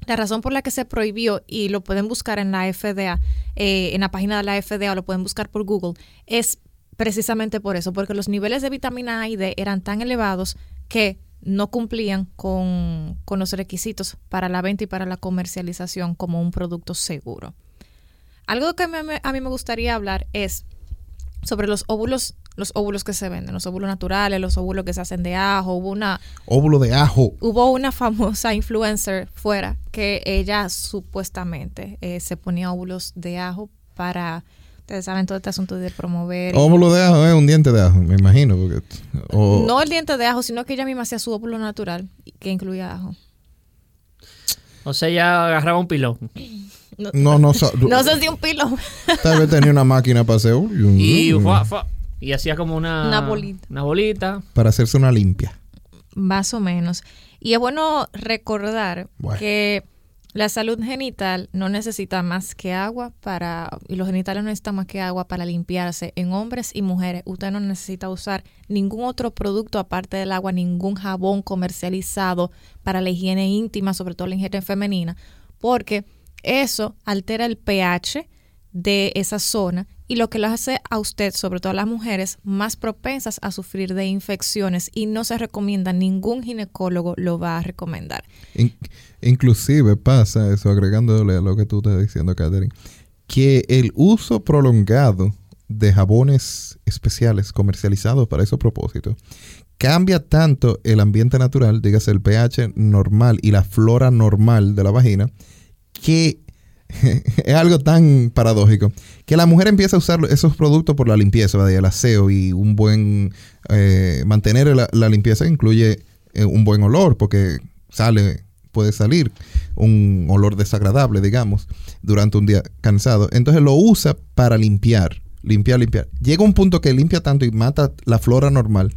la razón por la que se prohibió, y lo pueden buscar en la FDA, eh, en la página de la FDA o lo pueden buscar por Google, es precisamente por eso, porque los niveles de vitamina A y D eran tan elevados que no cumplían con, con los requisitos para la venta y para la comercialización como un producto seguro. Algo que me- a mí me gustaría hablar es sobre los óvulos, los óvulos que se venden, los óvulos naturales, los óvulos que se hacen de ajo. Hubo una, Óvulo de ajo. hubo una famosa influencer fuera que ella supuestamente eh, se ponía óvulos de ajo para, ustedes saben todo este asunto de promover. Óvulo de ajo es un diente de ajo, me imagino. Porque, o- No el diente de ajo, sino que ella misma hacía su óvulo natural que incluía ajo. O sea, ya agarraba un pilón. No, no, no, no sé si un pilo. Tal vez tenía una máquina para hacer. Y, fua, y hacía como una, Una bolita. Una bolita. Para hacerse una limpia. Más o menos. Y es bueno recordar Bueno. que la salud genital no necesita más que agua para, y los genitales no necesitan más que agua para limpiarse en hombres y mujeres. Usted no necesita usar ningún otro producto aparte del agua, ningún jabón comercializado para la higiene íntima, sobre todo la higiene femenina, porque eso altera el pH de esa zona y lo que lo hace a usted, sobre todo a las mujeres, más propensas a sufrir de infecciones y no se recomienda, ningún ginecólogo lo va a recomendar. In- inclusive pasa eso, agregándole a lo que tú estás diciendo, Catherine, que el uso prolongado de jabones especiales comercializados para esos propósitos cambia tanto el ambiente natural, dígase el pH normal y la flora normal de la vagina, que es algo tan paradójico que la mujer empieza a usar esos productos por la limpieza, ¿verdad? El aseo y un buen eh, mantener la, la limpieza incluye eh, un buen olor porque sale puede salir un olor desagradable, digamos, durante un día cansado. Entonces lo usa para limpiar, limpiar, limpiar. Llega un punto que limpia tanto y mata la flora normal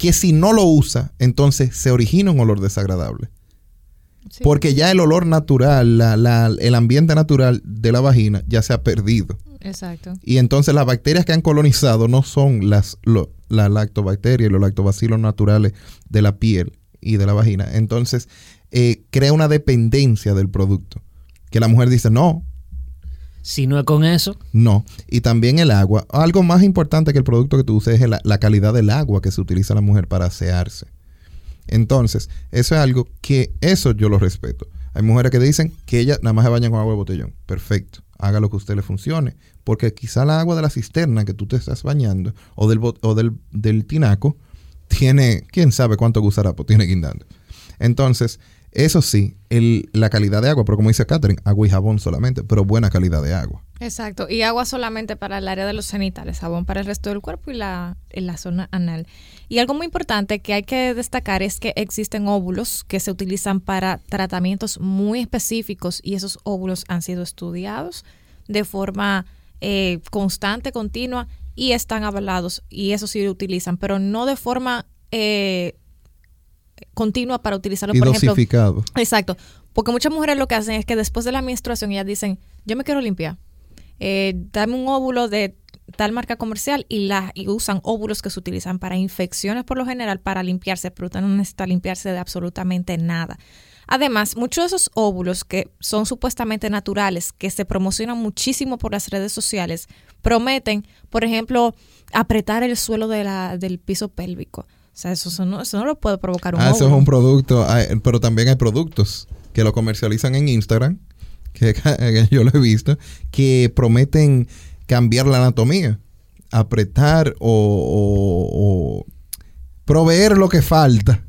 que si no lo usa, entonces se origina un olor desagradable. Sí. Porque ya el olor natural, la- la- el ambiente natural de la vagina ya se ha perdido. Exacto. Y entonces las bacterias que han colonizado no son las lo- la lactobacteria y los lactobacilos naturales de la piel y de la vagina. Entonces eh, crea una dependencia del producto. Que la mujer dice, no, Si no es con eso, no. Y también el agua. Algo más importante que el producto que tú uses es la, la calidad del agua que se utiliza la mujer para asearse. Entonces, eso es algo que eso yo lo respeto. Hay mujeres que dicen que ellas nada más se bañan con agua de botellón. Perfecto. Haga lo que a usted le funcione. Porque quizá la agua de la cisterna que tú te estás bañando o del, o del, del tinaco tiene, quién sabe cuánto gusarapo tiene guindando. Entonces, eso sí, el- la calidad de agua, pero como dice Catherine, agua y jabón solamente, pero buena calidad de agua. Exacto. Y agua solamente para el área de los genitales, jabón para el resto del cuerpo y la, la zona anal. Y algo muy importante que hay que destacar es que existen óvulos que se utilizan para tratamientos muy específicos y esos óvulos han sido estudiados de forma eh, constante, continua y están avalados y eso sí lo utilizan, pero no de forma eh, continua para utilizarlo, Y por ejemplo. dosificado. Exacto. Porque muchas mujeres lo que hacen es que después de la menstruación ellas dicen, yo me quiero limpiar. Eh, dame un óvulo de tal marca comercial y, la, y usan óvulos que se utilizan para infecciones por lo general para limpiarse, pero usted no necesita limpiarse de absolutamente nada. Además, muchos de esos óvulos que son supuestamente naturales, que se promocionan muchísimo por las redes sociales, prometen, por ejemplo, apretar el suelo de la, del piso pélvico. O sea, eso, eso no, eso no lo puede provocar un Ah, eso es un producto, pero también hay productos que lo comercializan en Instagram, que, que yo lo he visto, que prometen cambiar la anatomía, apretar o, o- o proveer lo que falta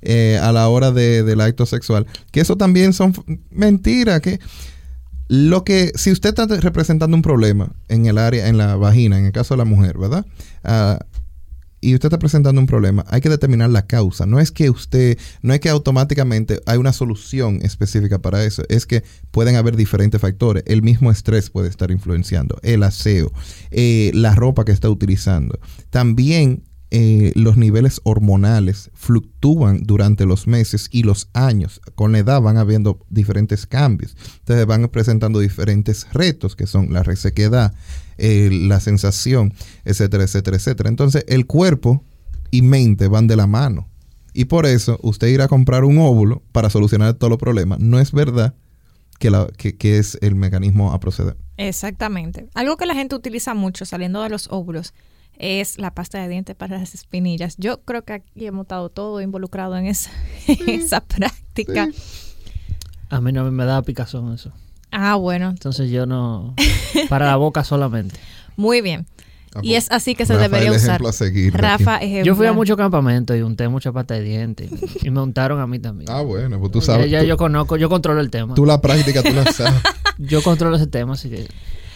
eh, a la hora de- del acto sexual. Que eso también son mentiras, que lo que, si usted está representando un problema en el área, en la vagina, en el caso de la mujer, ¿verdad? Ah, y usted está presentando un problema, hay que determinar la causa. No es que usted, no es que automáticamente hay una solución específica para eso. Es que pueden haber diferentes factores. El mismo estrés puede estar influenciando, el aseo, eh, la ropa que está utilizando. También eh, los niveles hormonales fluctúan durante los meses y los años. Con la edad van habiendo diferentes cambios. Entonces van presentando diferentes retos que son la resequedad, eh, la sensación, etcétera, etcétera, etcétera. Entonces el cuerpo y mente van de la mano. Y por eso usted ir a comprar un óvulo para solucionar todos los problemas no es verdad que, la, que, que es el mecanismo a proceder. Exactamente. Algo que la gente utiliza mucho saliendo de los óvulos es la pasta de dientes para las espinillas. Yo creo que aquí hemos estado todo involucrado en esa, en esa práctica. A mí no me da picazón eso. Ah, bueno, Entonces yo no... Para la boca solamente. muy bien. Ah, Y pues, es así que se Rafa, debería el usar. a seguir. Rafa. Yo fui a muchos campamentos y unté mucha pasta de dientes. Y me untaron a mí también. Ah, bueno, pues tú Ya- sabes. ya tú, yo conozco, yo controlo el tema. tú la práctica, tú la sabes. Yo controlo ese tema, así que...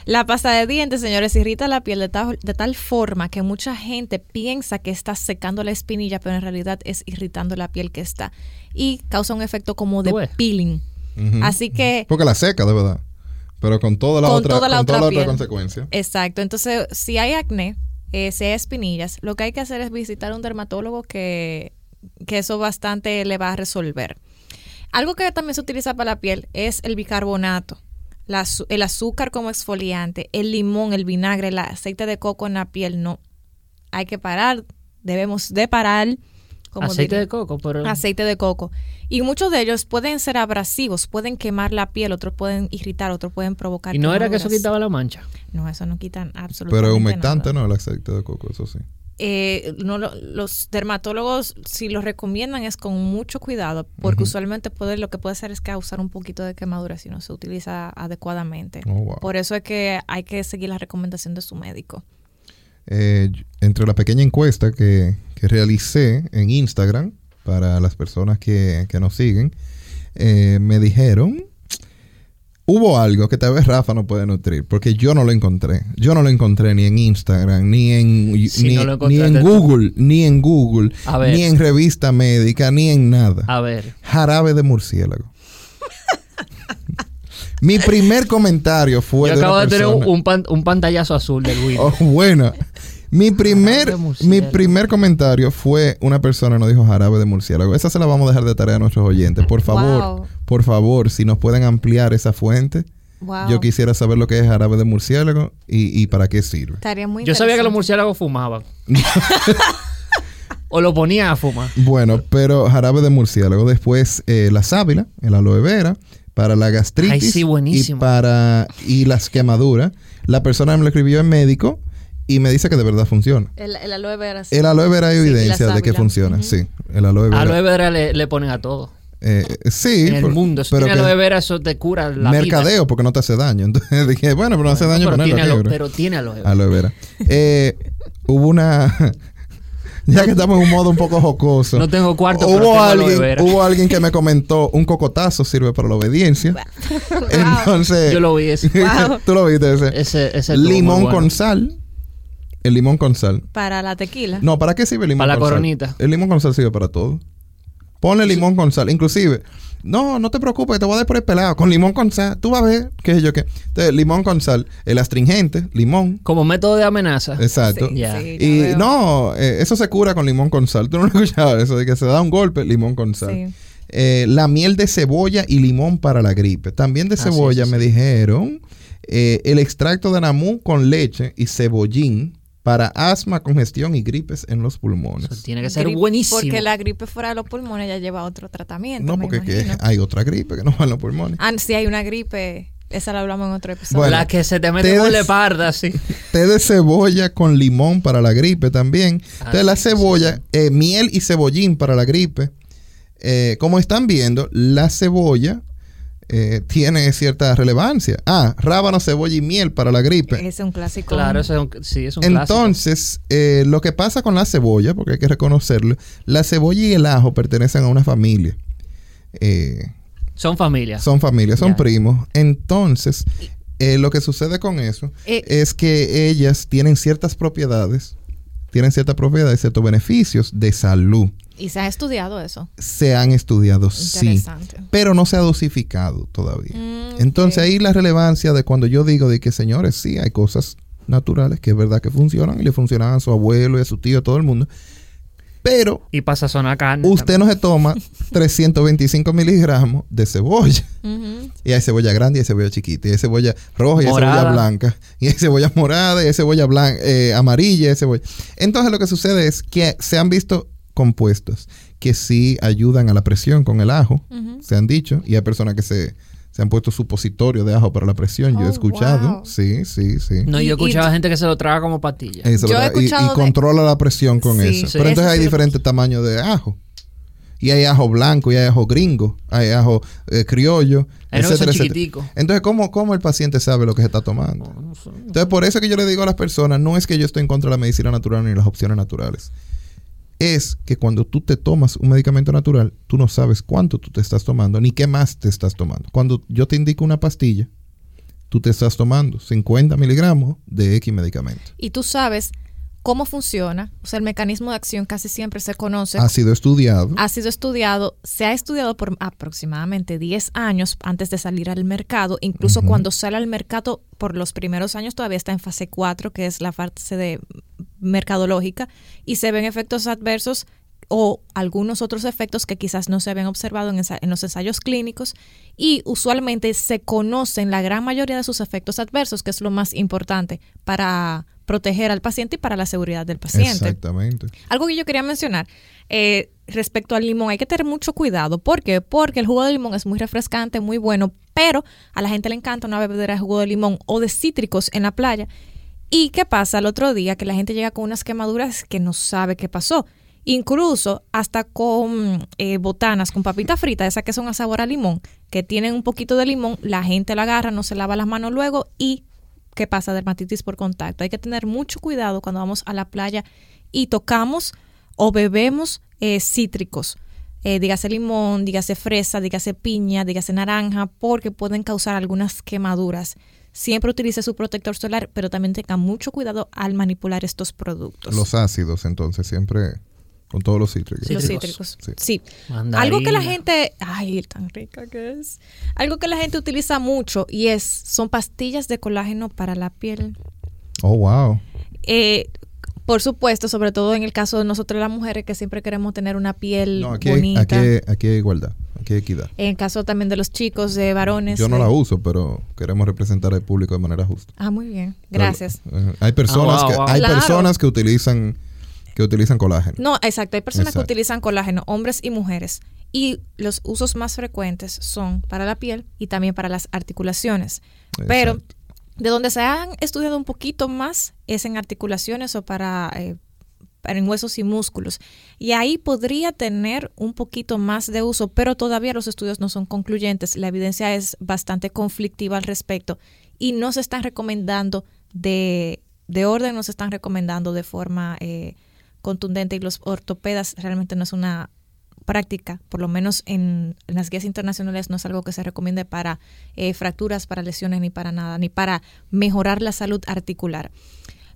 La pasta de dientes, señores, irrita la piel de tal, de tal forma que mucha gente piensa que está secando la espinilla, pero en realidad es irritando la piel que está. Y causa un efecto como de peeling. Así que Porque la seca, de verdad. Pero con toda la Con otra, toda la con otra toda la otra consecuencia. Exacto. Entonces, si hay acné, eh, si hay espinillas, lo que hay que hacer es visitar a un dermatólogo que, que eso bastante le va a resolver. Algo que también se utiliza para la piel es el bicarbonato, la el azúcar como exfoliante, el limón, el vinagre, el aceite de coco en la piel. No, hay que parar, debemos de parar. como Aceite diría- de coco, pero... aceite de coco. Y muchos de ellos pueden ser abrasivos, pueden quemar la piel, otros pueden irritar, otros pueden provocar. Y no era que eso quitaba la mancha. No, eso no quitan absolutamente Pero es humectante, nada. ¿no? El aceite de coco, eso sí. Eh, no, lo- los dermatólogos, si lo recomiendan, es con mucho cuidado, porque usualmente puede, lo que puede hacer es causar un poquito de quemadura si no se utiliza adecuadamente. Oh, wow. Por eso es que hay que seguir la recomendación de su médico. Eh, entre la pequeña encuesta que, que realicé en Instagram para las personas que, que nos siguen, eh, me dijeron, hubo algo que tal vez Rafa no puede nutrir, porque yo no lo encontré. Yo no lo encontré ni en Instagram, ni en, Si ni, no lo ni en. Google, ni en Google, A ver. ni en revista médica, ni en nada. A ver. Jarabe de murciélago. Mi primer comentario fue Yo de acabo una de tener persona- un, pan- un pantallazo azul del Wii. Oh, bueno. Mi primer, mi primer comentario fue una persona nos dijo jarabe de murciélago. Esa se la vamos a dejar de tarea a nuestros oyentes. Por favor, Wow. por favor, si nos pueden ampliar esa fuente. Wow. Yo quisiera saber lo que es jarabe de murciélago y, y para qué sirve. Estaría muy Yo sabía que los murciélagos fumaban. o lo ponían a fumar. Bueno, pero jarabe de murciélago. Después eh, la sábila, el aloe vera, para la gastritis Ay, sí, buenísimo. y para y las quemaduras. La persona me lo escribió en médico y me dice que de verdad funciona. El, el aloe vera. sí. El aloe vera hay Sí, evidencia de que funciona, sí. El aloe vera. Aloe vera le, le ponen a todo. eh, sí. en el por- mundo. Si pero tiene aloe vera, eso te cura la mercadeo porque no te hace daño. Entonces dije, bueno, pero no hace daño pero, ponerlo tiene aloe, pero tiene aloe vera. Aloe vera. Eh, hubo una. ya que estamos en un modo un poco jocoso. No tengo cuarto, pero hubo tengo aloe alguien, vera. hubo alguien que me comentó: un cocotazo sirve para la obediencia. Entonces. Yo lo vi ese. Wow. Tú lo viste ese. Ese, ese limón bueno. con sal. El limón con sal. Para la tequila. No, ¿para qué sirve el limón Para la con sal? coronita. El limón con sal sirve para todo. Ponle limón con sal. Inclusive, no, no te preocupes, te voy a dar por el pelado. Con limón con sal, tú vas a ver qué sé yo qué. Entonces, limón con sal. El astringente, limón. Como método de amenaza. Exacto. Sí, Y veo. no, eh, eso se cura con limón con sal. Tú no lo has escuchado eso, de que se da un golpe, limón con sal. Sí. Eh, la miel de cebolla y limón para la gripe. También de Ah, sí, cebolla sí, me sí. dijeron eh, el extracto de namú con leche y cebollín para asma, congestión y gripes en los pulmones. Eso tiene que ser Gripe- buenísimo. Porque la gripe fuera de los pulmones ya lleva otro tratamiento. No, porque que hay otra gripe que no va en los pulmones. Ah, sí, hay una gripe. Esa la hablamos en otro episodio. Bueno, la que se te mete te con leparda, sí. Té de cebolla con limón para la gripe también. Ah, Entonces la sí, sí, cebolla, eh, miel y cebollín para la gripe. Eh, como están viendo, la cebolla eh, tiene cierta relevancia. Ah, rábano, cebolla y miel para la gripe. Ese es un clásico. Claro, eso es un, sí, es un clásico. Entonces, eh, lo que pasa con la cebolla, porque hay que reconocerlo, la cebolla y el ajo pertenecen a una familia. Eh, Son familias. son familias, son primos. Entonces, eh, lo que sucede con eso Eh, es que ellas tienen ciertas propiedades, tienen ciertas propiedades, ciertos beneficios de salud. Y se ha estudiado eso. Se han estudiado, sí, pero no se ha dosificado todavía. Mm, Entonces ahí la relevancia de cuando yo digo de que señores, sí, hay cosas naturales que es verdad que funcionan y le funcionan a su abuelo y a su tío, a todo el mundo. Pero Y pasa zona carne. usted no se toma 325 miligramos de cebolla. Y hay cebolla grande y hay cebolla chiquita. Y hay cebolla roja y hay cebolla blanca. Y hay cebolla morada y hay cebolla blanca, eh, amarilla y hay cebolla. Entonces lo que sucede es que se han visto compuestos que sí ayudan a la presión con el ajo. Se han dicho. Y hay personas que se, se han puesto supositorio de ajo para la presión. Yo he Oh, escuchado. wow. Sí, sí, sí. No, yo y- escuchaba gente que se lo traga como patilla. Eso, Yo he ¿verdad? Y- y, escuchado de- controla la presión con Sí, eso. sí. Pero entonces hay diferentes tamaños de ajo. Y hay ajo blanco, y hay ajo gringo, hay ajo eh, criollo, son etcétera. Entonces, ¿cómo, ¿cómo el paciente sabe lo que se está tomando? Sé. Entonces, por eso que yo le digo a las personas, no es que yo estoy en contra de la medicina natural ni las opciones naturales. Es que cuando tú te tomas un medicamento natural, tú no sabes cuánto tú te estás tomando, ni qué más te estás tomando. Cuando yo te indico una pastilla, tú te estás tomando 50 miligramos de X medicamento. Y tú sabes cómo funciona. O sea, el mecanismo de acción casi siempre se conoce. Ha sido estudiado. ha sido estudiado, se ha estudiado por aproximadamente 10 años antes de salir al mercado. Incluso cuando sale al mercado, por los primeros años todavía está en fase 4, que es la fase de mercadológica, y se ven efectos adversos o algunos otros efectos que quizás no se habían observado en los ensayos clínicos y usualmente se conocen la gran mayoría de sus efectos adversos, que es lo más importante para proteger al paciente y para la seguridad del paciente. Exactamente. Algo que yo quería mencionar eh, respecto al limón, hay que tener mucho cuidado. ¿Por qué? Porque el jugo de limón es muy refrescante, muy bueno, pero a la gente le encanta una bebedera de jugo de limón o de cítricos en la playa. ¿Y qué pasa el otro día? Que la gente llega con unas quemaduras que no sabe qué pasó. Incluso hasta con eh, botanas, con papita frita, esas que son a sabor a limón, que tienen un poquito de limón, la gente la agarra, no se lava las manos luego y ¿qué pasa? Dermatitis por contacto. Hay que tener mucho cuidado cuando vamos a la playa y tocamos o bebemos eh, cítricos. Eh, dígase limón, dígase fresa, dígase piña, dígase naranja, porque pueden causar algunas quemaduras. Siempre utilice su protector solar, pero también tenga mucho cuidado al manipular estos productos. Los ácidos, entonces, siempre con todos los cítricos. Los cítricos. Sí. Sí. Algo que la gente, ay, tan rica que es. Algo que la gente utiliza mucho y es son pastillas de colágeno para la piel. Oh, wow. Eh, por supuesto, sobre todo en el caso de nosotros las mujeres que siempre queremos tener una piel No, aquí bonita. aquí, hay, aquí hay igualdad, aquí hay equidad. En el caso también de los chicos, de varones. Yo no eh, la uso, pero queremos representar al público de manera justa. Ah, muy bien. Gracias. Ajá. Hay personas Ah, wow, que hay Claro. personas que utilizan que utilizan colágeno. No, exacto. Hay personas Exacto. que utilizan colágeno, hombres y mujeres. Y los usos más frecuentes son para la piel y también para las articulaciones. Pero. De donde se han estudiado un poquito más es en articulaciones o para, eh, para en huesos y músculos. Y ahí podría tener un poquito más de uso, pero todavía los estudios no son concluyentes. La evidencia es bastante conflictiva al respecto y no se están recomendando de, de orden, no se están recomendando de forma eh, contundente y los ortopedas realmente no es una práctica, por lo menos en, las guías internacionales no es algo que se recomiende para eh, fracturas, para lesiones, ni para nada, ni para mejorar la salud articular.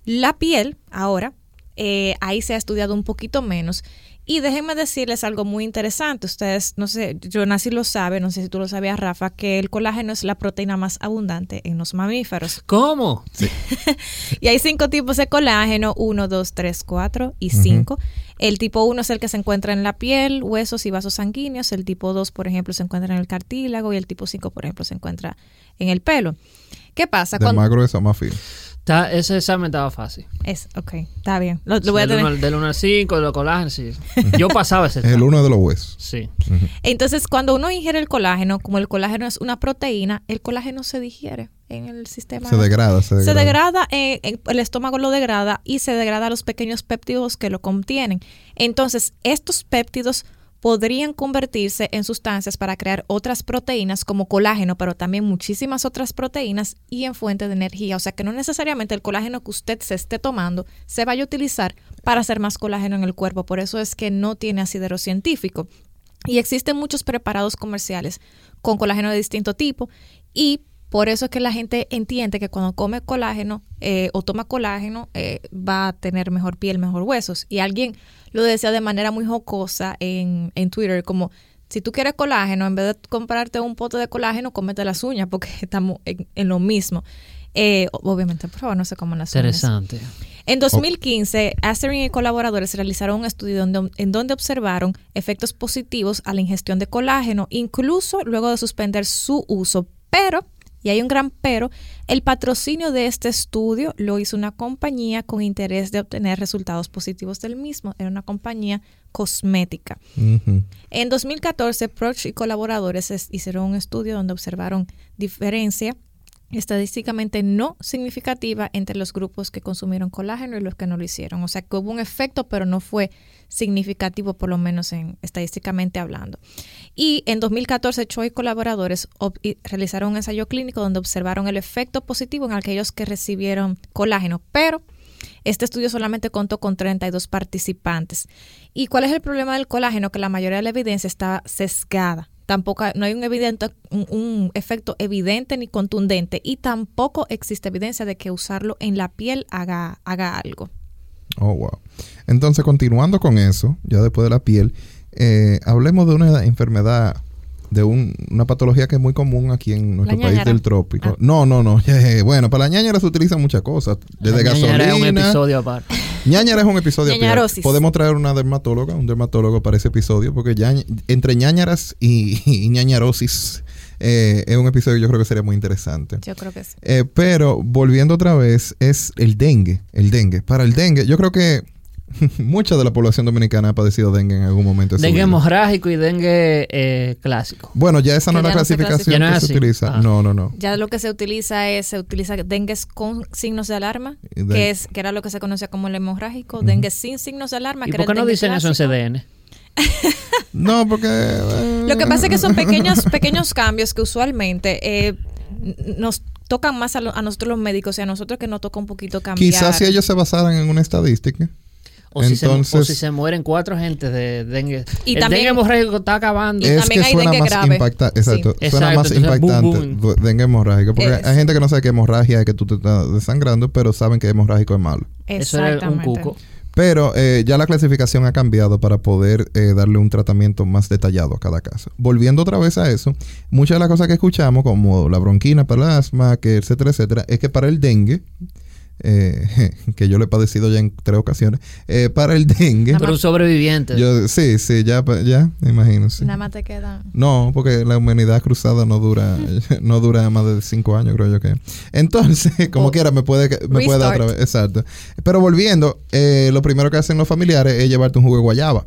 La piel, ahora, eh, ahí se ha estudiado un poquito menos. Y déjenme decirles algo muy interesante. Ustedes, no sé, Jonasi lo sabe, no sé si tú lo sabías, Rafa, que el colágeno es la proteína más abundante en los mamíferos. ¿Cómo? Y hay cinco tipos de colágeno, 1, 2, 3, 4 y 5. El tipo 1 es el que se encuentra en la piel, huesos y vasos sanguíneos. El tipo 2, por ejemplo, se encuentra en el cartílago y el tipo 5, por ejemplo, se encuentra en el pelo. ¿Qué pasa? De Cuando- más grueso más fino. Está- ese examen estaba fácil. Es, ok, está bien. Lo, lo voy a del, tener. 1, del 1 al 5, de los colágenos, sí. Yo pasaba ese Es el examen. uno de los huesos. Sí. Entonces, cuando uno ingiere el colágeno, como el colágeno es una proteína, el colágeno se digiere en el sistema. Se degrada, se Se degrada. degrada, eh, en- el estómago lo degrada y se degrada los pequeños péptidos que lo contienen. Entonces, estos péptidos podrían convertirse en sustancias para crear otras proteínas como colágeno, pero también muchísimas otras proteínas y en fuente de energía. O sea que no necesariamente el colágeno que usted se esté tomando se vaya a utilizar para hacer más colágeno en el cuerpo. Por eso es que no tiene asidero científico. Y existen muchos preparados comerciales con colágeno de distinto tipo y por eso es que la gente entiende que cuando come colágeno eh, o toma colágeno eh, va a tener mejor piel, mejor huesos. Y alguien lo decía de manera muy jocosa en, en Twitter, como si tú quieres colágeno, en vez de comprarte un pote de colágeno, cómete las uñas porque estamos en, en lo mismo. Eh, obviamente, por favor, no se coman las uñas. Interesante. En 2015, Asterin y colaboradores realizaron un estudio donde- en donde observaron efectos positivos a la ingestión de colágeno, incluso luego de suspender su uso. Pero, y hay un gran pero, el patrocinio de este estudio lo hizo una compañía con interés de obtener resultados positivos del mismo. Era una compañía cosmética. Ujú. En 2014, Proch y colaboradores es- hicieron un estudio donde observaron diferencia estadísticamente no significativa entre los grupos que consumieron colágeno y los que no lo hicieron. O sea que hubo un efecto, pero no fue significativo, por lo menos en, estadísticamente hablando. Y en 2014, Choi y colaboradores realizaron un ensayo clínico donde observaron el efecto positivo en aquellos que recibieron colágeno, pero este estudio solamente contó con 32 participantes. ¿Y cuál es el problema del colágeno? Que la mayoría de la evidencia está sesgada. Tampoco hay- no hay un, evidente, un, un efecto evidente ni contundente y tampoco existe evidencia de que usarlo en la piel haga, haga algo. Oh, wow. Entonces, continuando con eso, ya después de la piel, eh, hablemos de una enfermedad, de un- una patología que es muy común aquí en nuestro La país del trópico. Ah. No, no, no. bueno, para la ñañara se utilizan muchas cosas. Desde La gasolina. es un episodio aparte. Ñañara es un episodio. Podemos traer una dermatóloga, un dermatólogo para ese episodio, porque ya entre ñañaras y, y ñañarosis eh, es un episodio que yo creo que sería muy interesante. Yo creo que sí. Eh, pero volviendo otra vez, es el dengue. El dengue. Para el dengue, yo creo que mucha de la población dominicana ha padecido dengue en algún momento. de su Dengue vida. hemorrágico y dengue eh, clásico. Bueno, ya esa no es la clasificación no que se utiliza. Ah. No, no, no. Ya lo que se utiliza es, se utiliza dengue con signos de alarma, que es que era lo que se conocía como el hemorrágico, dengue sin signos de alarma. ¿Y que por qué no dicen eso en clásico. CDN? No, porque... eh, Lo que pasa es que son pequeños, pequeños cambios que usualmente eh, nos tocan más a, lo- a nosotros los médicos y a nosotros que nos toca un poquito cambiar. Quizás si ellos se basaran en una estadística. O, si se, o Entonces- si se mueren cuatro gentes de dengue. Y el también- dengue hemorrágico está acabando. Y es también que hay suena dengue más grave. impactante. Exacto. Sí. Suena Exacto, más entonces, impactante boom. dengue hemorrágico. Porque Es- hay gente que no sabe que hemorragia es que tú te estás desangrando, pero saben que hemorrágico es malo. Eso era un cuco. Pero eh, ya la clasificación ha cambiado para poder eh, darle un tratamiento más detallado a cada caso. Volviendo otra vez a eso, muchas de las cosas que escuchamos, como la bronquina para el asma, que etcétera, etcétera, es que para el dengue, eh, que yo lo he padecido ya en tres ocasiones, eh, para el dengue, Pero un sobreviviente. yo, sí, sí, ya, ya, me imagino, sí. Nada más te queda. No, porque la humanidad cruzada no dura, no dura más de cinco años, creo yo que. Entonces, como O- quiera, me puede, me puede dar otra vez. Exacto. Pero volviendo, eh, lo primero que hacen los familiares es llevarte un jugo de guayaba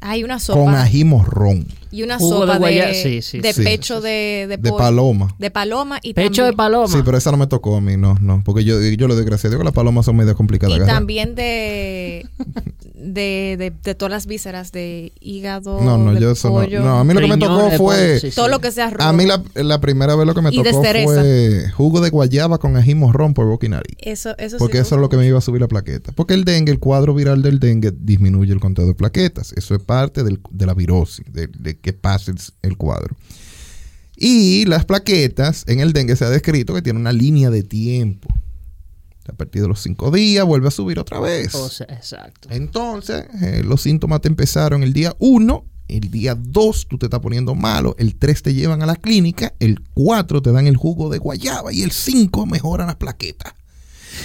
Hay una sopa. con ají morrón. Y una Jugo sopa de de, guaya- sí, sí, de sí. pecho de, de, paloma. De paloma y Pecho también, de paloma. Sí, pero esa no me tocó a mí, no, no. Porque yo, yo le doy gracias a Dios que las palomas son medio complicadas. y agarrar. también de, de, de, de todas las vísceras, de hígado, No, no, de yo eso no. pollo, No, a mí lo que me tocó fue. pollo, sí, sí. todo lo que sea rojo. A mí la, la primera vez lo que me tocó fue jugo de guayaba con ají morrón por boca y nariz. Eso, eso sí Porque eso es lo que me iba a subir la plaqueta. Porque el dengue, el cuadro viral del dengue disminuye el conteo de plaquetas. Eso es parte del- de la virosis, de, de que pase el, cuadro. Y las plaquetas, en el dengue se ha descrito que tiene una línea de tiempo. A partir de los cinco días vuelve a subir otra vez. O sea, exacto. Entonces, eh, los síntomas te empezaron el día 1, el día 2 tú te estás poniendo malo, el 3 te llevan a la clínica, el 4 te dan el jugo de guayaba y el 5 mejoran las plaquetas.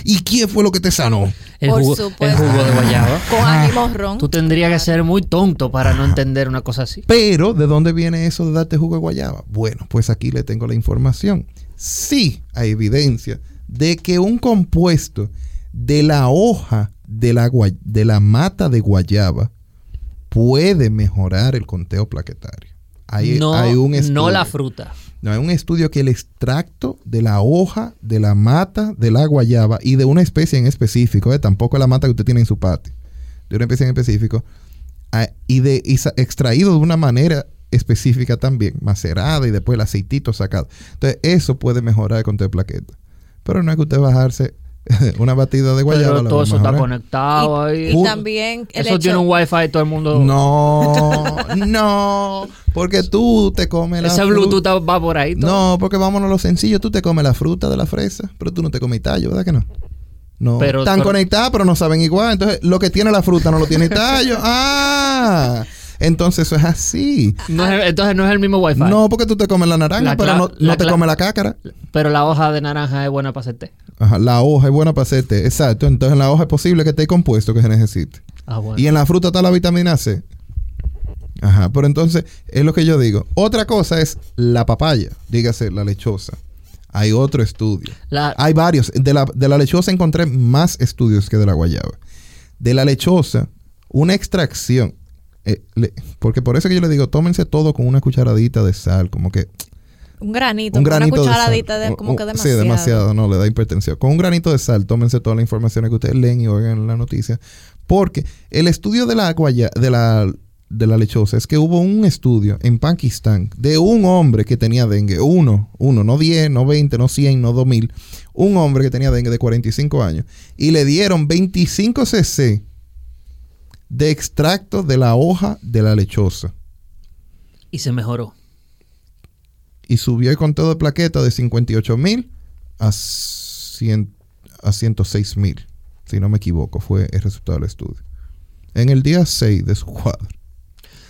¿Y quién fue lo que te sanó? El Por jugo, el jugo de guayaba. Con ají morrón. Tú tendrías que ser muy tonto para no entender una cosa así. Pero, ¿de dónde viene eso de darte jugo de guayaba? Bueno, pues aquí le tengo la información. Sí hay evidencia de que un compuesto de la hoja de la, gua- de la mata de guayaba puede mejorar el conteo plaquetario. Hay, no, hay un estudio, no la fruta. No, hay un estudio que el extracto de la hoja de la mata de la guayaba y de una especie en específico, eh, tampoco la mata que usted tiene en su patio, de una especie en específico, ah, y de extraído de una manera específica también, macerada y después el aceitito sacado. Entonces, eso puede mejorar el conteo de plaquetas. Pero no es que usted bajarse una batida de guayaba. Pero todo eso está conectado ahí. Y también el eso hecho, tiene un wifi todo el mundo. No, no, porque tú te comes la Ese. Bluetooth va por ahí. todo. No, porque vámonos a lo sencillo. Tú te comes la fruta de la fresa, pero tú no te comes tallo, ¿verdad que no? No. Pero- Están pero- conectadas, pero no saben igual. Entonces, lo que tiene la fruta no lo tiene el tallo. Ah, entonces eso es así. No es- entonces no es el mismo wifi. No, porque tú te comes la naranja, La pero no, te comes la cácara. Pero la hoja de naranja es buena para hacer té. Ajá, la hoja es buena para hacer té. Exacto. Entonces, en la hoja es posible que esté compuesto que se necesite. Ah, bueno. Y en la fruta está la vitamina C. Ajá, pero entonces es lo que yo digo. Otra cosa es la papaya, dígase la lechosa. Hay otro estudio. La- Hay varios. De la, de la lechosa encontré más estudios que de la guayaba. De la lechosa, una extracción. Eh, le- porque por eso que yo le digo, tómense todo con una cucharadita de sal, como que un granito, un una granito de sal. cucharadita de, como Un- que demasiado. Sí, demasiado, no, le da hipertensión. Con un granito de sal, tómense toda la información que ustedes leen y oigan en la noticia. Porque el estudio de la de la, de la lechosa es que hubo un estudio en Pakistán de un hombre que tenía dengue. Uno, uno, no 10, no 20, no 100, no 2000. Un hombre que tenía dengue de 45 años. Y le dieron 25 cc de extracto de la hoja de la lechosa. Y se mejoró. y subió el conteo de plaquetas de 58 mil a, 100 a 106 mil. Si no me equivoco, fue el resultado del estudio. En el día 6 de su cuadro.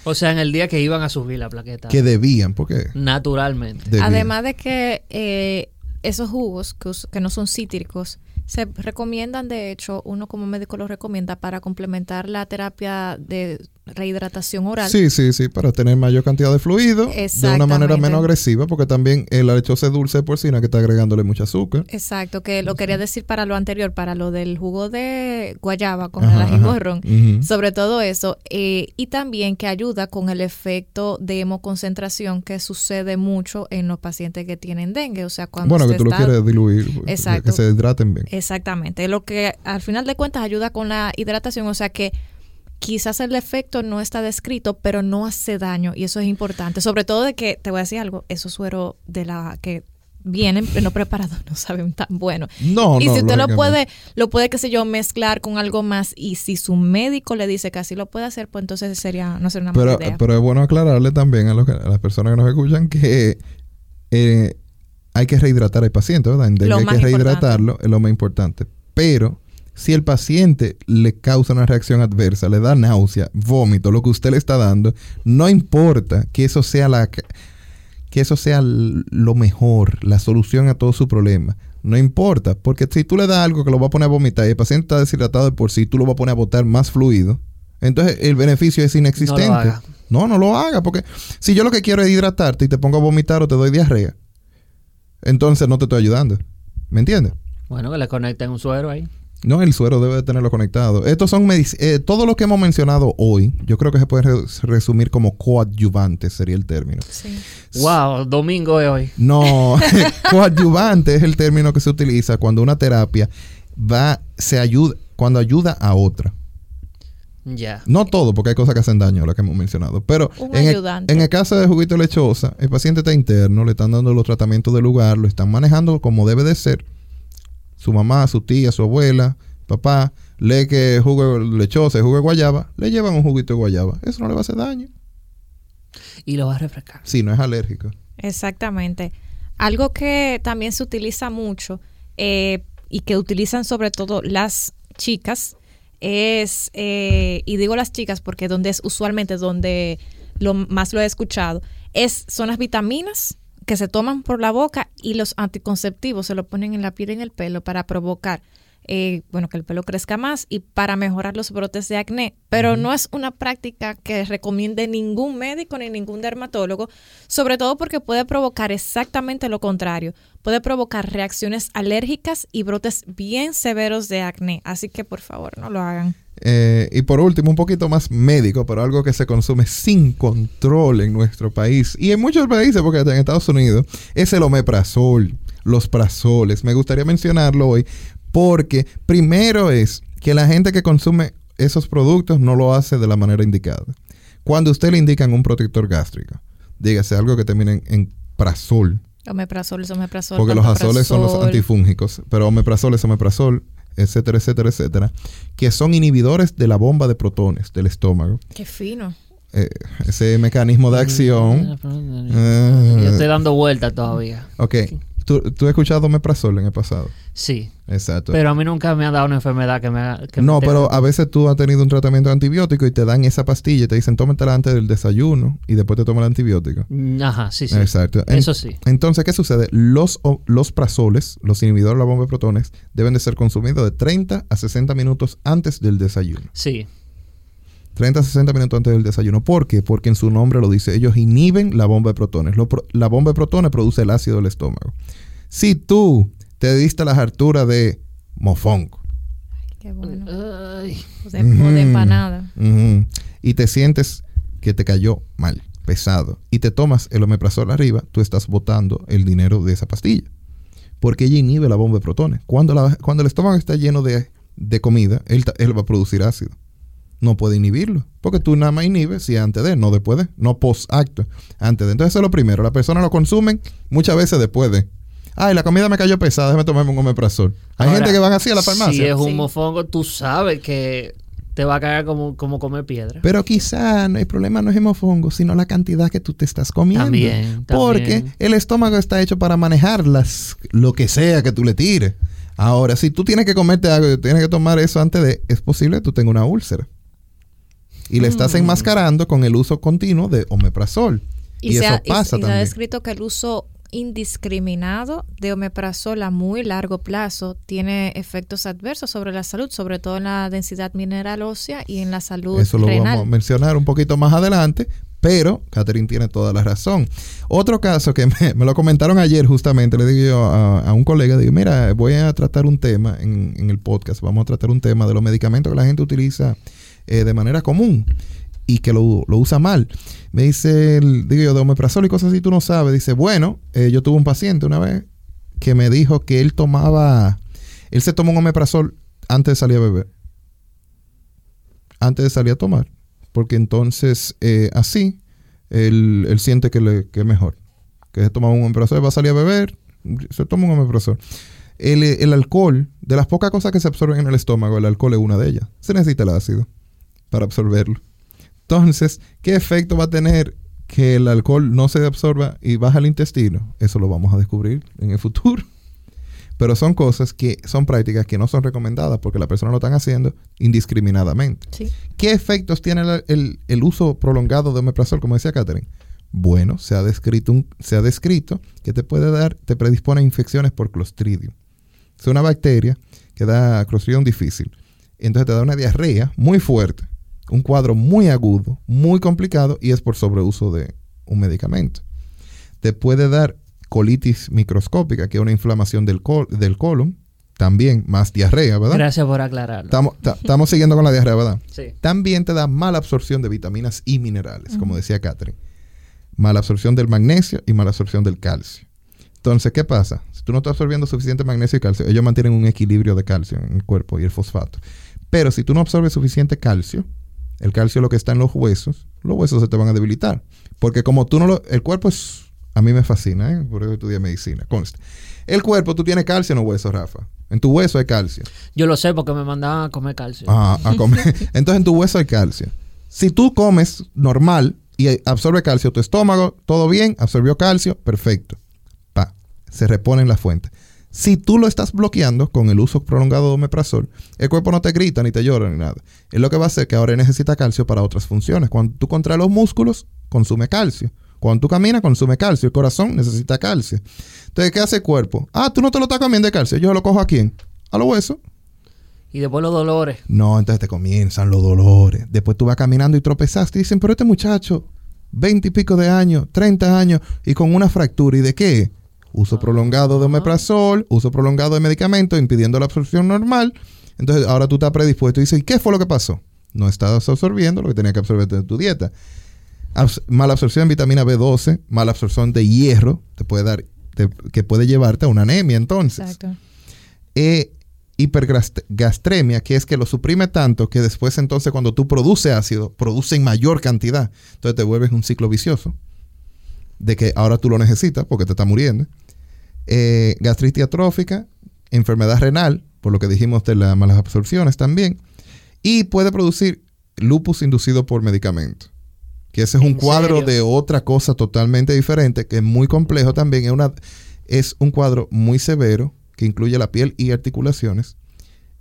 O sea, en el día que iban a subir la plaqueta. Que debían, porque Naturalmente. debían. Además de que eh, esos jugos que no son cítricos se recomiendan, de hecho, uno como médico los recomienda para complementar la terapia de rehidratación oral. Sí, sí, sí, para tener mayor cantidad de fluido de una manera menos agresiva, porque también la lechosa es dulce de porcina que está agregándole mucho azúcar. Exacto, que lo quería decir para lo anterior, para lo del jugo de guayaba con Ajá, el ají ajá. morrón. Ujú. Sobre todo eso. eh, y también que ayuda con el efecto de hemoconcentración que sucede mucho en los pacientes que tienen dengue. O sea, cuando Bueno, que usted tú lo está- quieres diluir, pues, Exacto. que se hidraten bien. Exactamente. Lo que al final de cuentas ayuda con la hidratación. O sea que quizás el efecto no está descrito, pero no hace daño. Y eso es importante. Sobre todo de que, te voy a decir algo, esos sueros de la que vienen no preparados no saben tan bueno. No, y no, si usted lo puede, lo puede, qué sé yo, mezclar con algo más. Y si su médico le dice que así lo puede hacer, pues entonces sería, no sería una Pero, mala idea. pero es bueno aclararle también a, los que- a las personas que nos escuchan que eh, hay que rehidratar al paciente, ¿verdad? Hay que rehidratarlo, es lo más importante. Pero si el paciente le causa una reacción adversa, le da náusea, vómito, lo que usted le está dando, no importa que eso sea la que eso sea lo mejor, la solución a todo su problema. No importa, porque si tú le das algo que lo va a poner a vomitar y el paciente está deshidratado de por sí, tú lo vas a poner a botar más fluido, entonces el beneficio es inexistente. No lo haga. No, no lo haga, porque si yo lo que quiero es hidratarte y te pongo a vomitar o te doy diarrea, entonces no te estoy ayudando. ¿Me entiendes? Bueno, que le conecten un suero ahí. No, el suero debe de tenerlo conectado. Estos son medic- eh, todo lo que hemos mencionado hoy, yo creo que se puede re- resumir como coadyuvante, sería el término. Sí. Wow, domingo es hoy. No, coadyuvante es el término que se utiliza cuando una terapia va, se ayuda, cuando ayuda a otra. Ya. No todo, porque hay cosas que hacen daño, las que hemos mencionado. Pero Un en el, ayudante. en el caso de juguito lechosa, el paciente está interno, le están dando los tratamientos del lugar, lo están manejando como debe de ser. Su mamá, su tía, su abuela, papá, lee que jugo lechosa y jugo de guayaba, le llevan un juguito de guayaba. Eso no le va a hacer daño. Y lo va a refrescar. Si no es alérgico. Exactamente. Algo que también se utiliza mucho eh, y que utilizan sobre todo las chicas es, eh, y digo las chicas porque donde es usualmente donde lo más lo he escuchado, es, son las vitaminas que se toman por la boca y los anticonceptivos se lo ponen en la piel y en el pelo para provocar eh, bueno, que el pelo crezca más y para mejorar los brotes de acné. Pero no es una práctica que recomiende ningún médico ni ningún dermatólogo, sobre todo porque puede provocar exactamente lo contrario. Puede provocar reacciones alérgicas y brotes bien severos de acné. Así que por favor, no lo hagan. Eh, y por último, un poquito más médico, pero algo que se consume sin control en nuestro país y en muchos países, porque en Estados Unidos, es el omeprazol, los prazoles. Me gustaría mencionarlo hoy porque primero es que la gente que consume esos productos no lo hace de la manera indicada. Cuando usted le indican un protector gástrico, dígase algo que termine en, en prazol, Omeprazol, es omeprazol. porque los azoles son los antifúngicos, pero omeprazol es omeprazol, etcétera, etcétera, etcétera, que son inhibidores de la bomba de protones del estómago. Qué fino. Eh, ese mecanismo de acción. Yo estoy dando vueltas todavía. ok, ¿Tú, tú has escuchado omeprazol en el pasado. Sí. Exacto. Pero a mí nunca me ha dado una enfermedad que me haga- que me no, tenga- pero a veces tú has tenido un tratamiento antibiótico y te dan esa pastilla y te dicen tómatela antes del desayuno y después te tomas el antibiótico. Mm, Ajá, sí, sí. Exacto. En- Eso sí. Entonces, ¿qué sucede? Los, o- los prazoles, los inhibidores de la bomba de protones, deben de ser consumidos de 30 a 60 minutos antes del desayuno. Sí. 30 a 60 minutos antes del desayuno. ¿Por qué? Porque en su nombre lo dice. Ellos inhiben la bomba de protones. Pro- la bomba de protones produce el ácido del estómago. Si tú te diste las harturas de mofongo Qué bueno. Ay. O de, o de Ujú. empanada. y te sientes que te cayó mal, pesado, y te tomas el omeprazol arriba, tú estás botando el dinero de esa pastilla. Porque ella inhibe la bomba de protones. Cuando, la- cuando el estómago está lleno de, de comida, él, él va a producir ácido. No puede inhibirlo. Porque tú nada más inhibes si antes de, no después de, no post acto. Antes de. Entonces eso es lo primero. Las personas lo consumen muchas veces después de. Ay, la comida me cayó pesada, déjame tomarme un omeprazol. Hay Ahora, gente que van así a la farmacia. Si es un Sí. mofongo, tú sabes que te va a caer como, como comer piedra. Pero quizá no, el problema no es el mofongo, sino la cantidad que tú te estás comiendo. También, Porque el estómago está hecho para manejar las, lo que sea que tú le tires. Ahora, si tú tienes que comerte algo y tienes que tomar eso antes de, es posible que tú tengas una úlcera. Y le estás Mm. enmascarando con el uso continuo de omeprazol. Y, se eso ha, y- pasa y se ha descrito que el uso indiscriminado de omeprazol a muy largo plazo tiene efectos adversos sobre la salud, sobre todo en la densidad mineral ósea y en la salud Eso lo renal. vamos a mencionar un poquito más adelante, pero Catherine tiene toda la razón. Otro caso que me, me lo comentaron ayer justamente, le digo yo a, a un colega, digo, mira, voy a tratar un tema en, en el podcast, vamos a tratar un tema de los medicamentos que la gente utiliza eh, de manera común y que lo, lo usa mal. Me dice, el- digo yo, de omeprazol y cosas así, tú no sabes. Dice, bueno, eh, yo tuve un paciente una vez que me dijo que él tomaba, él se tomó un omeprazol antes de salir a beber. Antes de salir a tomar. Porque entonces eh, así él, él siente que, le, que es mejor. Que se toma un omeprazol, va a salir a beber, se toma un omeprazol. El, el alcohol, de las pocas cosas que se absorben en el estómago, el alcohol es una de ellas. Se necesita el ácido para absorberlo. Entonces, ¿qué efecto va a tener que el alcohol no se absorba y baja al intestino? Eso lo vamos a descubrir en el futuro. Pero son cosas que son prácticas que no son recomendadas porque la persona lo están haciendo indiscriminadamente. Sí. ¿Qué efectos tiene el, el- el uso prolongado de omeprazol, como decía Catherine? Bueno, se ha, descrito un- se ha descrito que te puede dar, te predispone a infecciones por Clostridium. Es una bacteria que da Clostridium difícil. Entonces te da una diarrea muy fuerte, un cuadro muy agudo, muy complicado y es por sobreuso de un medicamento. Te puede dar colitis microscópica, que es una inflamación del, col- del colon, también más diarrea, ¿verdad? Gracias por aclararlo. Estamos, ta- estamos siguiendo con la diarrea, ¿verdad? Sí. También te da mala absorción de vitaminas y minerales, como decía Catherine. Mala absorción del magnesio y mala absorción del calcio. Entonces, ¿qué pasa? Si tú no estás absorbiendo suficiente magnesio y calcio, ellos mantienen un equilibrio de calcio en el cuerpo y el fosfato. Pero si tú no absorbes suficiente calcio, el calcio es lo que está en los huesos, los huesos se te van a debilitar. Porque como tú no lo... El cuerpo es... A mí me fascina, ¿eh? Por eso estudié medicina, consta. El cuerpo, tú tienes calcio en los huesos, Rafa. En tu hueso hay calcio. Yo lo sé porque me mandaban a comer calcio. Ah, a comer. Entonces en tu hueso hay calcio. Si tú comes normal y absorbe calcio, tu estómago, todo bien, absorbió calcio, perfecto. Pa, se repone en la fuente. Si tú lo estás bloqueando con el uso prolongado de omeprazol, el cuerpo no te grita ni te llora ni nada. Es lo que va a hacer que ahora necesita calcio para otras funciones. Cuando tú contraes los músculos, consume calcio. Cuando tú caminas, consume calcio. El corazón necesita calcio. Entonces, ¿qué hace el cuerpo? Ah, tú no te lo estás comiendo de calcio. Yo lo cojo a quién? A los huesos. Y después los dolores. No, entonces te comienzan los dolores. Después tú vas caminando y tropezaste y dicen, pero este muchacho, 20 y pico de años, 30 años y con una fractura. ¿Y de qué? Uso prolongado de omeprazol, uso prolongado de medicamentos, impidiendo la absorción normal. Entonces ahora tú estás predispuesto y dices, ¿y qué fue lo que pasó? No estás absorbiendo lo que tenía que absorber de tu dieta. Abs- mala absorción de vitamina B12, mala absorción de hierro, te puede dar, te- que puede llevarte a una anemia entonces Exacto. e hipergastremia, que es que lo suprime tanto que después entonces cuando tú produces ácido, produce en mayor cantidad. Entonces te vuelves un ciclo vicioso de que ahora tú lo necesitas porque te está muriendo. Eh, gastritis atrófica, enfermedad renal, por lo que dijimos de las malas absorciones también. Y puede producir lupus inducido por medicamento. Que ese es un ¿En cuadro serio? de otra cosa totalmente diferente, que es muy complejo también. Es, una, es un cuadro muy severo que incluye la piel y articulaciones.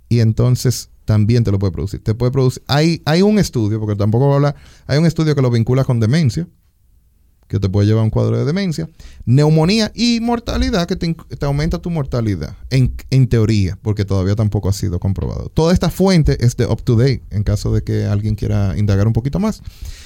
Y entonces también te lo puede producir. Te puede producir. Hay, hay un estudio, porque tampoco voy a hablar. Hay un estudio que lo vincula con demencia, que te puede llevar a un cuadro de demencia, neumonía y mortalidad, que te, aumenta tu mortalidad, en, en teoría, porque todavía tampoco ha sido comprobado. Toda esta fuente es de up to date, en caso de que alguien quiera indagar un poquito más.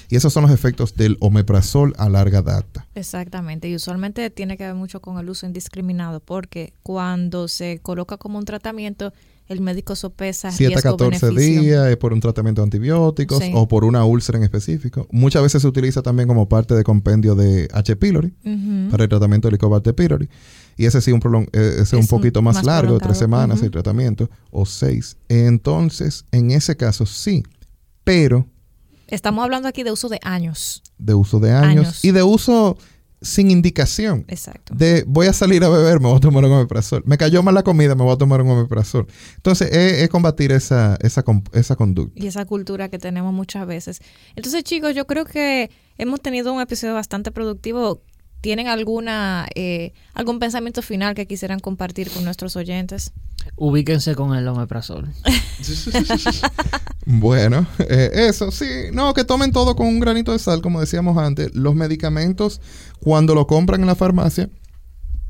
Y esos son los efectos del omeprazol a larga data. Exactamente, y usualmente tiene que ver mucho con el uso indiscriminado, porque cuando se coloca como un tratamiento, el médico sopesa 7 a 14 riesgo-beneficio. días es por un tratamiento de antibióticos Sí. o por una úlcera en específico. Muchas veces se utiliza también como parte de compendio de H. pylori para el tratamiento de Helicobacter pylori. Y ese sí un prolong- eh, ese es un poquito más, más largo, de tres prolongado. semanas Ujú. el tratamiento, o seis. Entonces, en ese caso sí, pero Estamos hablando aquí de uso de años. de uso de años, Años. y de uso sin indicación. Exacto. De voy a salir a beber, me voy a tomar un omeprazol. Me cayó mal la comida, me voy a tomar un omeprazol. Entonces, es, es combatir esa, esa, esa conducta. y esa cultura que tenemos muchas veces. Entonces, chicos, yo creo que hemos tenido un episodio bastante productivo. ¿Tienen alguna eh, algún pensamiento final que quisieran compartir con nuestros oyentes? Ubíquense con el omeprazol. Bueno, eh, eso sí, no, que tomen todo con un granito de sal, como decíamos antes. Los medicamentos, cuando lo compran en la farmacia,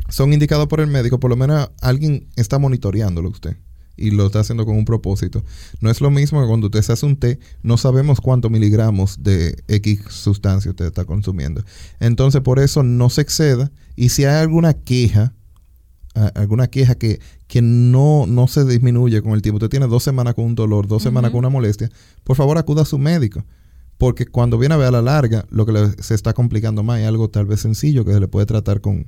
son indicados por el médico, por lo menos alguien está monitoreándolo usted y lo está haciendo con un propósito. No es lo mismo que cuando usted se hace un té, no sabemos cuántos miligramos de X sustancia usted está consumiendo. Entonces, por eso no se exceda y si hay alguna queja, alguna queja que, que no, no se disminuye con el tiempo. Usted tiene dos semanas con un dolor, dos semanas con una molestia, por favor acuda a su médico. Porque cuando viene a ver a la larga, lo que le- se está complicando más es algo tal vez sencillo que se le puede tratar con,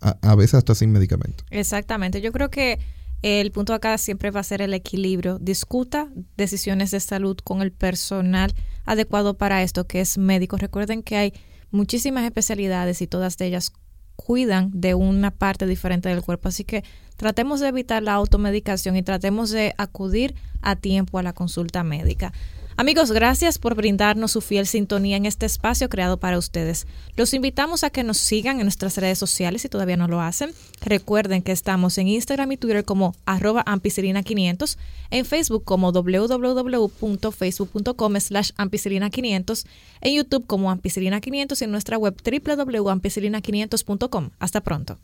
a, veces hasta sin medicamento. Exactamente. Yo creo que el punto acá siempre va a ser el equilibrio. Discuta decisiones de salud con el personal adecuado para esto, que es médico. Recuerden que hay muchísimas especialidades y todas de ellas cuidan de una parte diferente del cuerpo. Así que tratemos de evitar la automedicación y tratemos de acudir a tiempo a la consulta médica. Amigos, gracias por brindarnos su fiel sintonía en este espacio creado para ustedes. Los invitamos a que nos sigan en nuestras redes sociales si todavía no lo hacen. Recuerden que estamos en Instagram y Twitter como arroba ampicilina500, en Facebook como www.facebook.com slash ampicilina500, en YouTube como ampicilina500 y en nuestra web www.ampicilina500.com. Hasta pronto.